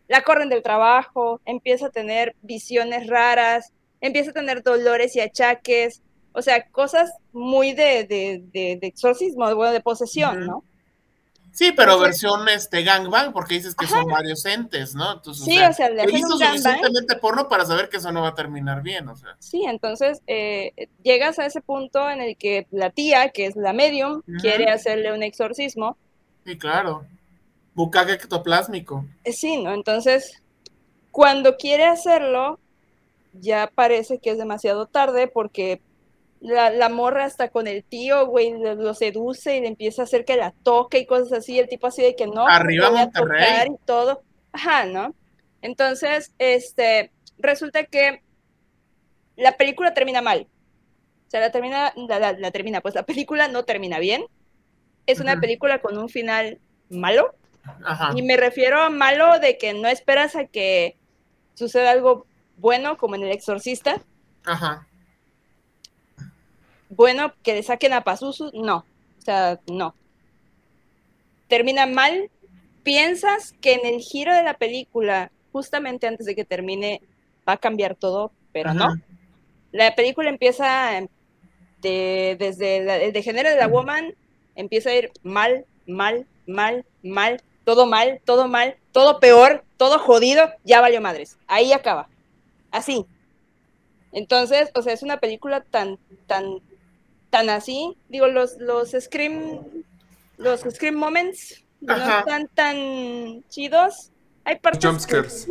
la corren del trabajo, empieza a tener visiones raras, empieza a tener dolores y achaques, o sea, cosas muy de, de, de, de exorcismo, bueno, de posesión. ¿no? Sí, pero versión este gangbang, porque dices que son varios entes, ¿no? Entonces, Sí, o sea, le hacen un gangbang. suficientemente porno para saber que eso no va a terminar bien, o sea. Sí, entonces eh, llegas a ese punto en el que la tía, que es la medium, quiere hacerle un exorcismo. Sí, claro. Bucaque ectoplásmico. Eh, Sí, ¿no? Entonces, cuando quiere hacerlo, ya parece que es demasiado tarde porque la, la morra hasta con el tío, güey, lo, lo seduce y le empieza a hacer que la toque y cosas así. El tipo así de que no, Arriba te voy a Monterrey. tocar y todo. Ajá, ¿no? Entonces, este, resulta que la película termina mal. O sea, la termina, la, la- la termina, pues la película no termina bien. Es una película con un final malo. Ajá. Y me refiero a malo de que no esperas a que suceda algo bueno, como en El Exorcista. Ajá. Bueno, que le saquen a Pazuzu, no. O sea, no. Termina mal. Piensas que en el giro de la película, justamente antes de que termine, va a cambiar todo, pero no. La película empieza de- desde la- el degenere de la woman, empieza a ir mal, mal, mal, mal, todo mal, todo mal, todo peor, todo jodido, ya valió madres. Ahí acaba. Así. Entonces, o sea, es una película tan, tan, tan así. Digo, los, los Scream, los Scream Moments no están tan chidos. Hay partes. Jumpscares.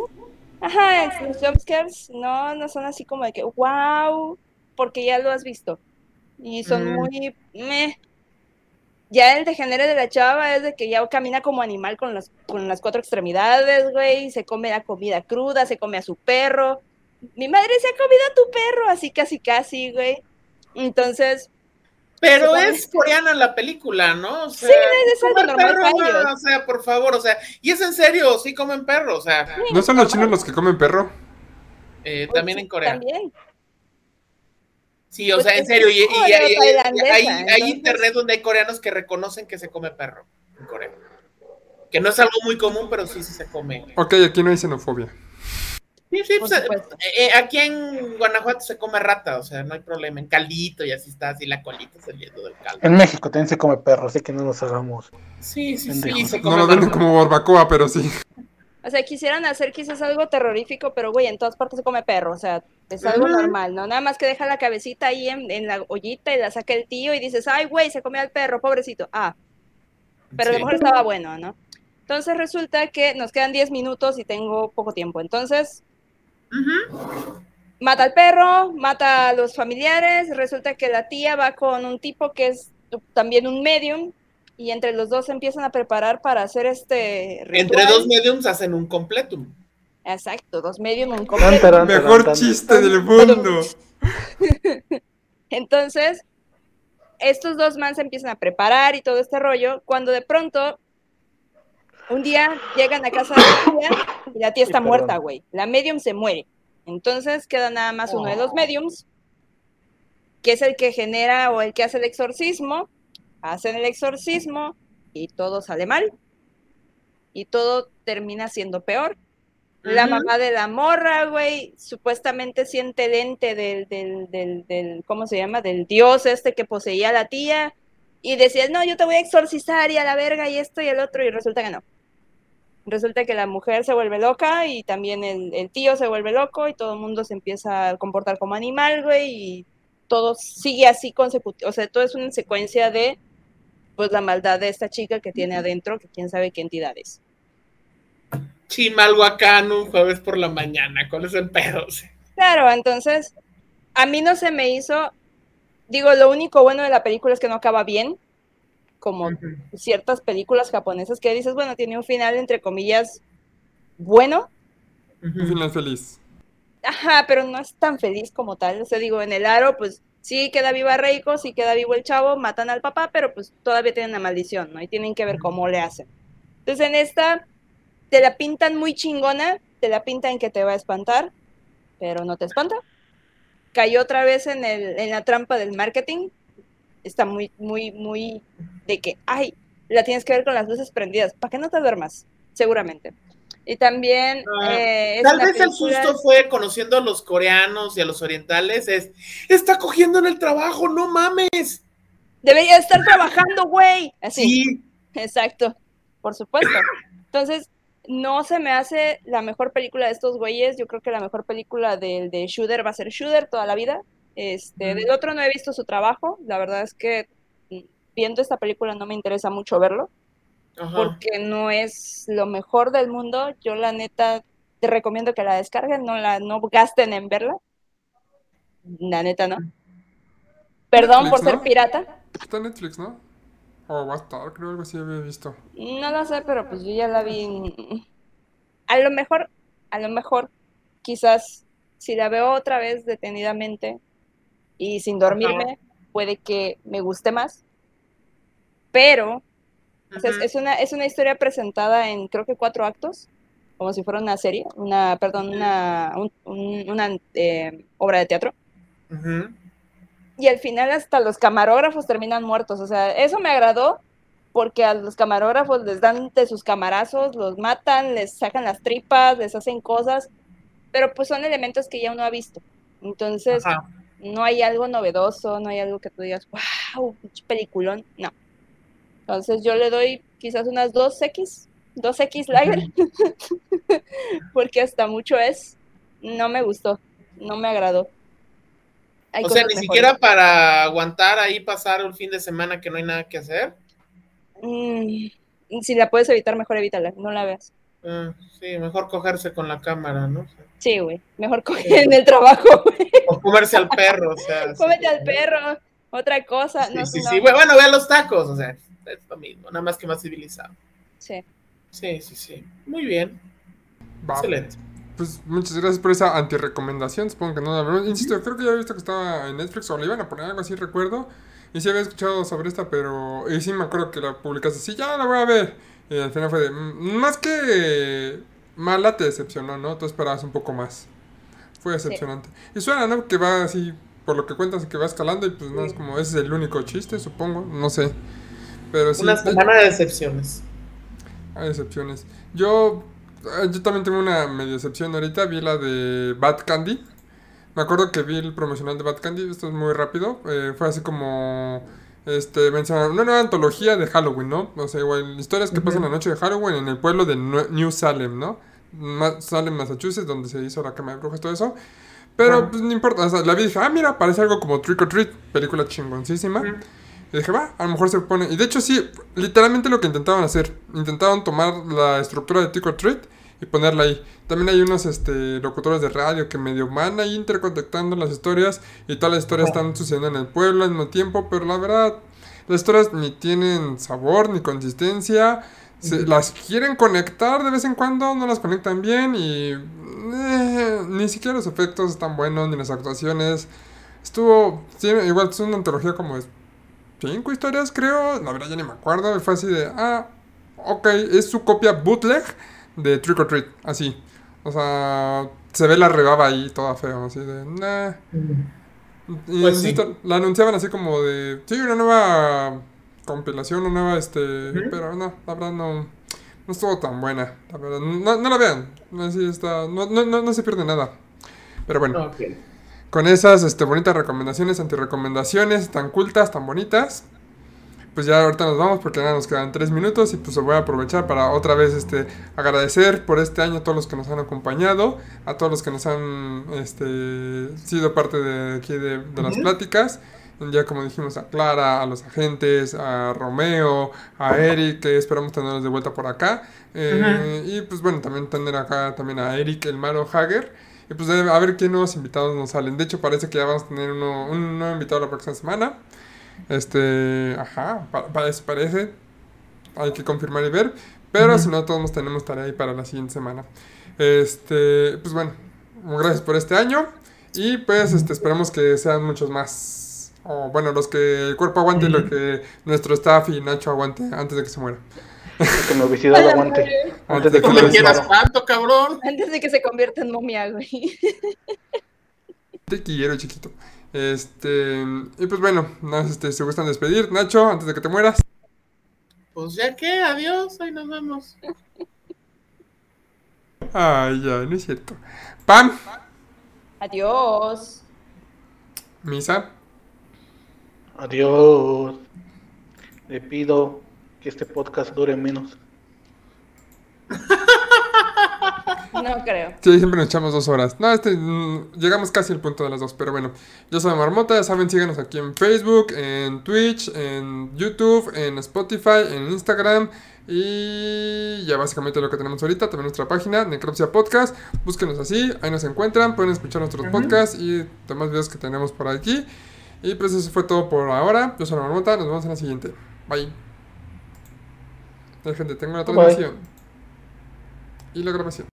Ajá, los jumpscares no, no son así como de que, wow, porque ya lo has visto. Y son Mm. muy, meh. Ya el degenere de la chava es de que ya camina como animal con, las con las cuatro extremidades, güey, se come la comida cruda, se come a su perro. Mi madre se ha comido a tu perro, así casi casi, güey. Entonces, Pero es coreana la película, ¿no? O sea, Sí, es algo normal perro, para ellos. ma, o sea, por favor, o sea, y es en serio, sí comen perro, o sea, ¿No son los chinos los que comen perro? eh, también en Corea. también. Sí, o Pues sea, en serio, y, y- Corea y- y- tailandesa, hay, hay internet donde hay coreanos que reconocen que se come perro en Corea. Que no es algo muy común, pero sí, sí se come. Ok, aquí no hay xenofobia. Sí, sí, Por pues, eh, eh, aquí en Guanajuato se come rata, o sea, no hay problema, en caldito y así está, así la colita saliendo del caldo. En México también se come perro, así que no nos hagamos. Sí, sí, sí, No lo venden como barbacoa, pero sí. O sea, quisieran hacer quizás algo terrorífico, pero güey, en todas partes se come perro, o sea, es algo normal, ¿no? Nada más que deja la cabecita ahí en, en la ollita y la saca el tío y dices, ay, güey, se comió al perro, pobrecito. Ah, pero a Sí. lo mejor estaba bueno, ¿no? Entonces resulta que nos quedan 10 minutos y tengo poco tiempo. Entonces, Mata al perro, mata a los familiares, resulta que la tía va con un tipo que es también un medium y entre los dos se empiezan a preparar para hacer este Entre ritual. dos mediums hacen un completum. Exacto, dos medium, un Tan, taran, Mejor chiste del mundo. Entonces, estos dos man se empiezan a preparar y todo este rollo, cuando de pronto, un día llegan a casa de la tía y la tía está muerta, güey. La medium se muere. Entonces queda nada más uno de los mediums, que es el que genera o el que hace el exorcismo. Hacen el exorcismo y todo sale mal. Y todo termina siendo peor. La mamá de la morra, güey, supuestamente siente el ente del, del, del, del, ¿cómo se llama? Del dios este que poseía a la tía. Y decía, no, yo te voy a exorcizar y a la verga y esto y el otro. Y resulta que no. Resulta que la mujer se vuelve loca y también el, el tío se vuelve loco y todo el mundo se empieza a comportar como animal, güey. Y todo sigue así consecutivo. O sea, todo es una secuencia de, pues, la maldad de esta chica que tiene adentro, que quién sabe qué entidad es. Chimalhuacán un jueves por la mañana, ¿cuál es el pedo? Claro, entonces, a mí no se me hizo, digo, lo único bueno de la película es que no acaba bien, como ciertas películas japonesas que dices, bueno, tiene un final entre comillas bueno, Un final feliz. ajá, pero no es tan feliz como tal, o sea, digo, en el aro, pues sí queda viva Reiko, sí queda vivo el chavo, matan al papá, pero pues todavía tienen una maldición, ¿no? Y tienen que ver cómo le hacen. Entonces, en esta, te la pintan muy chingona, te la pintan que te va a espantar, pero no te espanta. Cayó otra vez en, el, en la trampa del marketing. Está muy, muy, muy de que, ay, la tienes que ver con las luces prendidas. ¿Para que no te duermas? Seguramente. Y también Ah, eh, Tal vez el susto fue conociendo a los coreanos y a los orientales, es, está cogiendo en el trabajo, no mames. Debería estar trabajando, güey. Así. Sí, Exacto, por supuesto. Entonces, no se me hace la mejor película de estos güeyes. Yo creo que la mejor película del de Shooter va a ser Shooter toda la vida. Este, del otro no he visto su trabajo. La verdad es que viendo esta película no me interesa mucho verlo, Ajá. porque no es lo mejor del mundo. Yo la neta te recomiendo que la descarguen, no la no gasten en verla. La neta no. Perdón por ser ¿no? pirata. Está en Netflix, ¿no? O va a estar, creo algo así había visto. No lo sé, pero pues yo ya la vi. en- A lo mejor, a lo mejor, quizás si la veo otra vez detenidamente y sin dormirme, puede que me guste más. Pero o sea, es, una, es una historia presentada en creo que cuatro actos, como si fuera una serie, una, perdón, una, un- un- una eh, obra de teatro. Y al final hasta los camarógrafos terminan muertos. O sea, eso me agradó porque a los camarógrafos les dan de sus camarazos, los matan, les sacan las tripas, les hacen cosas, pero pues son elementos que ya uno ha visto. Entonces, Ajá. No hay algo novedoso, no hay algo que tú digas, wow, peliculón, no. Entonces yo le doy quizás unas 2X, 2X Lager, porque hasta mucho es, no me gustó, no me agradó. Hay O sea, ni mejores. siquiera para aguantar ahí pasar un fin de semana que no hay nada que hacer. Mm, si la puedes evitar, mejor evítala, no la veas. Ah, sí, mejor cogerse con la cámara, ¿no? Sí, güey, mejor coge en el trabajo, güey. O comerse al perro, o sea. sí. Cómete al perro, otra cosa. Sí, no, sí, no. sí. Bueno, vean los tacos, o sea, es lo mismo, nada más que más civilizado. Sí. Sí, sí, sí. Muy bien. Va. Excelente. Pues muchas gracias por esa antirecomendación. Supongo que no la vemos. Insisto, creo que ya había visto que estaba en Netflix o le iban a poner algo así, recuerdo. Y sí había escuchado sobre esta, pero. Y sí me acuerdo que la publicaste así, ya la voy a ver. Y al final fue de. "Mm, Más que mala, te decepcionó, ¿no? Tú esperabas un poco más. Fue decepcionante. Y suena, ¿no? Que va así, por lo que cuentas, que va escalando y pues no es como. Ese es el único chiste, supongo. No sé. Pero sí. Una semana de decepciones. Hay excepciones. Yo eh, yo también tengo una medio decepción ahorita. Vi la de Bad Candy. Me acuerdo que vi el promocional de Bad Candy. Esto es muy rápido. eh, fue así como. Este, mencionaron una nueva antología de Halloween, ¿no? O sea, igual, historias que pasan la noche de Halloween en el pueblo de New Salem, ¿no? Ma- Salem, Massachusetts, donde se hizo la cama de brujas, todo eso. Pero, Ajá. pues, no importa. O sea, la vi y dije, ah, mira, parece algo como Trick or Treat, película chingoncísima. Y dije, va, a lo mejor se pone. Y de hecho, sí, literalmente lo que intentaban hacer. Intentaron tomar la estructura de Trick or Treat y ponerla ahí. También hay unos este, locutores de radio que medio van ahí interconectando las historias. Y todas las historias están sucediendo en el pueblo al mismo tiempo. Pero la verdad, las historias ni tienen sabor ni consistencia. Se- las quieren conectar de vez en cuando, no las conectan bien. Y eh, ni siquiera los efectos están buenos, ni las actuaciones. Estuvo. Igual es una antología como de cinco historias, creo. La verdad ya ni me acuerdo. Fue así de. Ah, ok. Es su copia bootleg de Trick or Treat. Así. O sea, se ve la rebaba ahí toda feo. Así de. Nah. Y Pues sí. la anunciaban así como de. Sí, una nueva compilación, una nueva. este. Pero no, la verdad no. No estuvo tan buena. La verdad, no, no la vean. Así está, no, no, no, no se pierde nada. Pero bueno. Con esas este, bonitas recomendaciones, antirecomendaciones tan cultas, tan bonitas. Pues ya ahorita nos vamos porque ya nos quedan tres minutos y pues voy a aprovechar para otra vez este, agradecer por este año a todos los que nos han acompañado, a todos los que nos han este, sido parte de aquí de, de las pláticas. Ya como dijimos a Clara, a los agentes, a Romeo, a Eric, que esperamos tenerlos de vuelta por acá. Eh, Y pues bueno, también tener acá también a Eric, el Maro Hager. Y pues a ver qué nuevos invitados nos salen. De hecho, parece que ya vamos a tener uno, un nuevo invitado la próxima semana. Este, ajá, pa- parece, parece. Hay que confirmar y ver. Pero si no, todos tenemos tarea ahí para la siguiente semana. Este, pues bueno, gracias por este año. Y pues este, esperamos que sean muchos más. O bueno, los que el cuerpo aguante y lo Ujú. que nuestro staff y Nacho aguante antes de que se muera. Que mi obesidad aguante. Antes de que No me me quieras desmaro. tanto, cabrón. Antes de que se convierta en momia, güey. Te quiero, chiquito. Este, y pues bueno, no sé este, si gustan despedir. Nacho, antes de que te mueras. Pues ya que, adiós, ahí nos vemos. Ay, ya, no es cierto. Pam, Adiós. Misa. Adiós. Le pido que este podcast dure menos. No creo. Sí, siempre nos echamos dos horas. No, este, mm, llegamos casi al punto de las dos, pero bueno. Yo soy Marmota, ya saben, síganos aquí en Facebook, en Twitch, en YouTube, en Spotify, en Instagram. Y ya básicamente lo que tenemos ahorita, también nuestra página, Necropsia Podcast. Búsquenos así, ahí nos encuentran, pueden escuchar nuestros podcasts y demás videos que tenemos por aquí. Y pues eso fue todo por ahora. Yo soy Marmota, nos vemos en la siguiente. Bye. Ya, gente, tengo la Bye. transmisión. Y la grabación.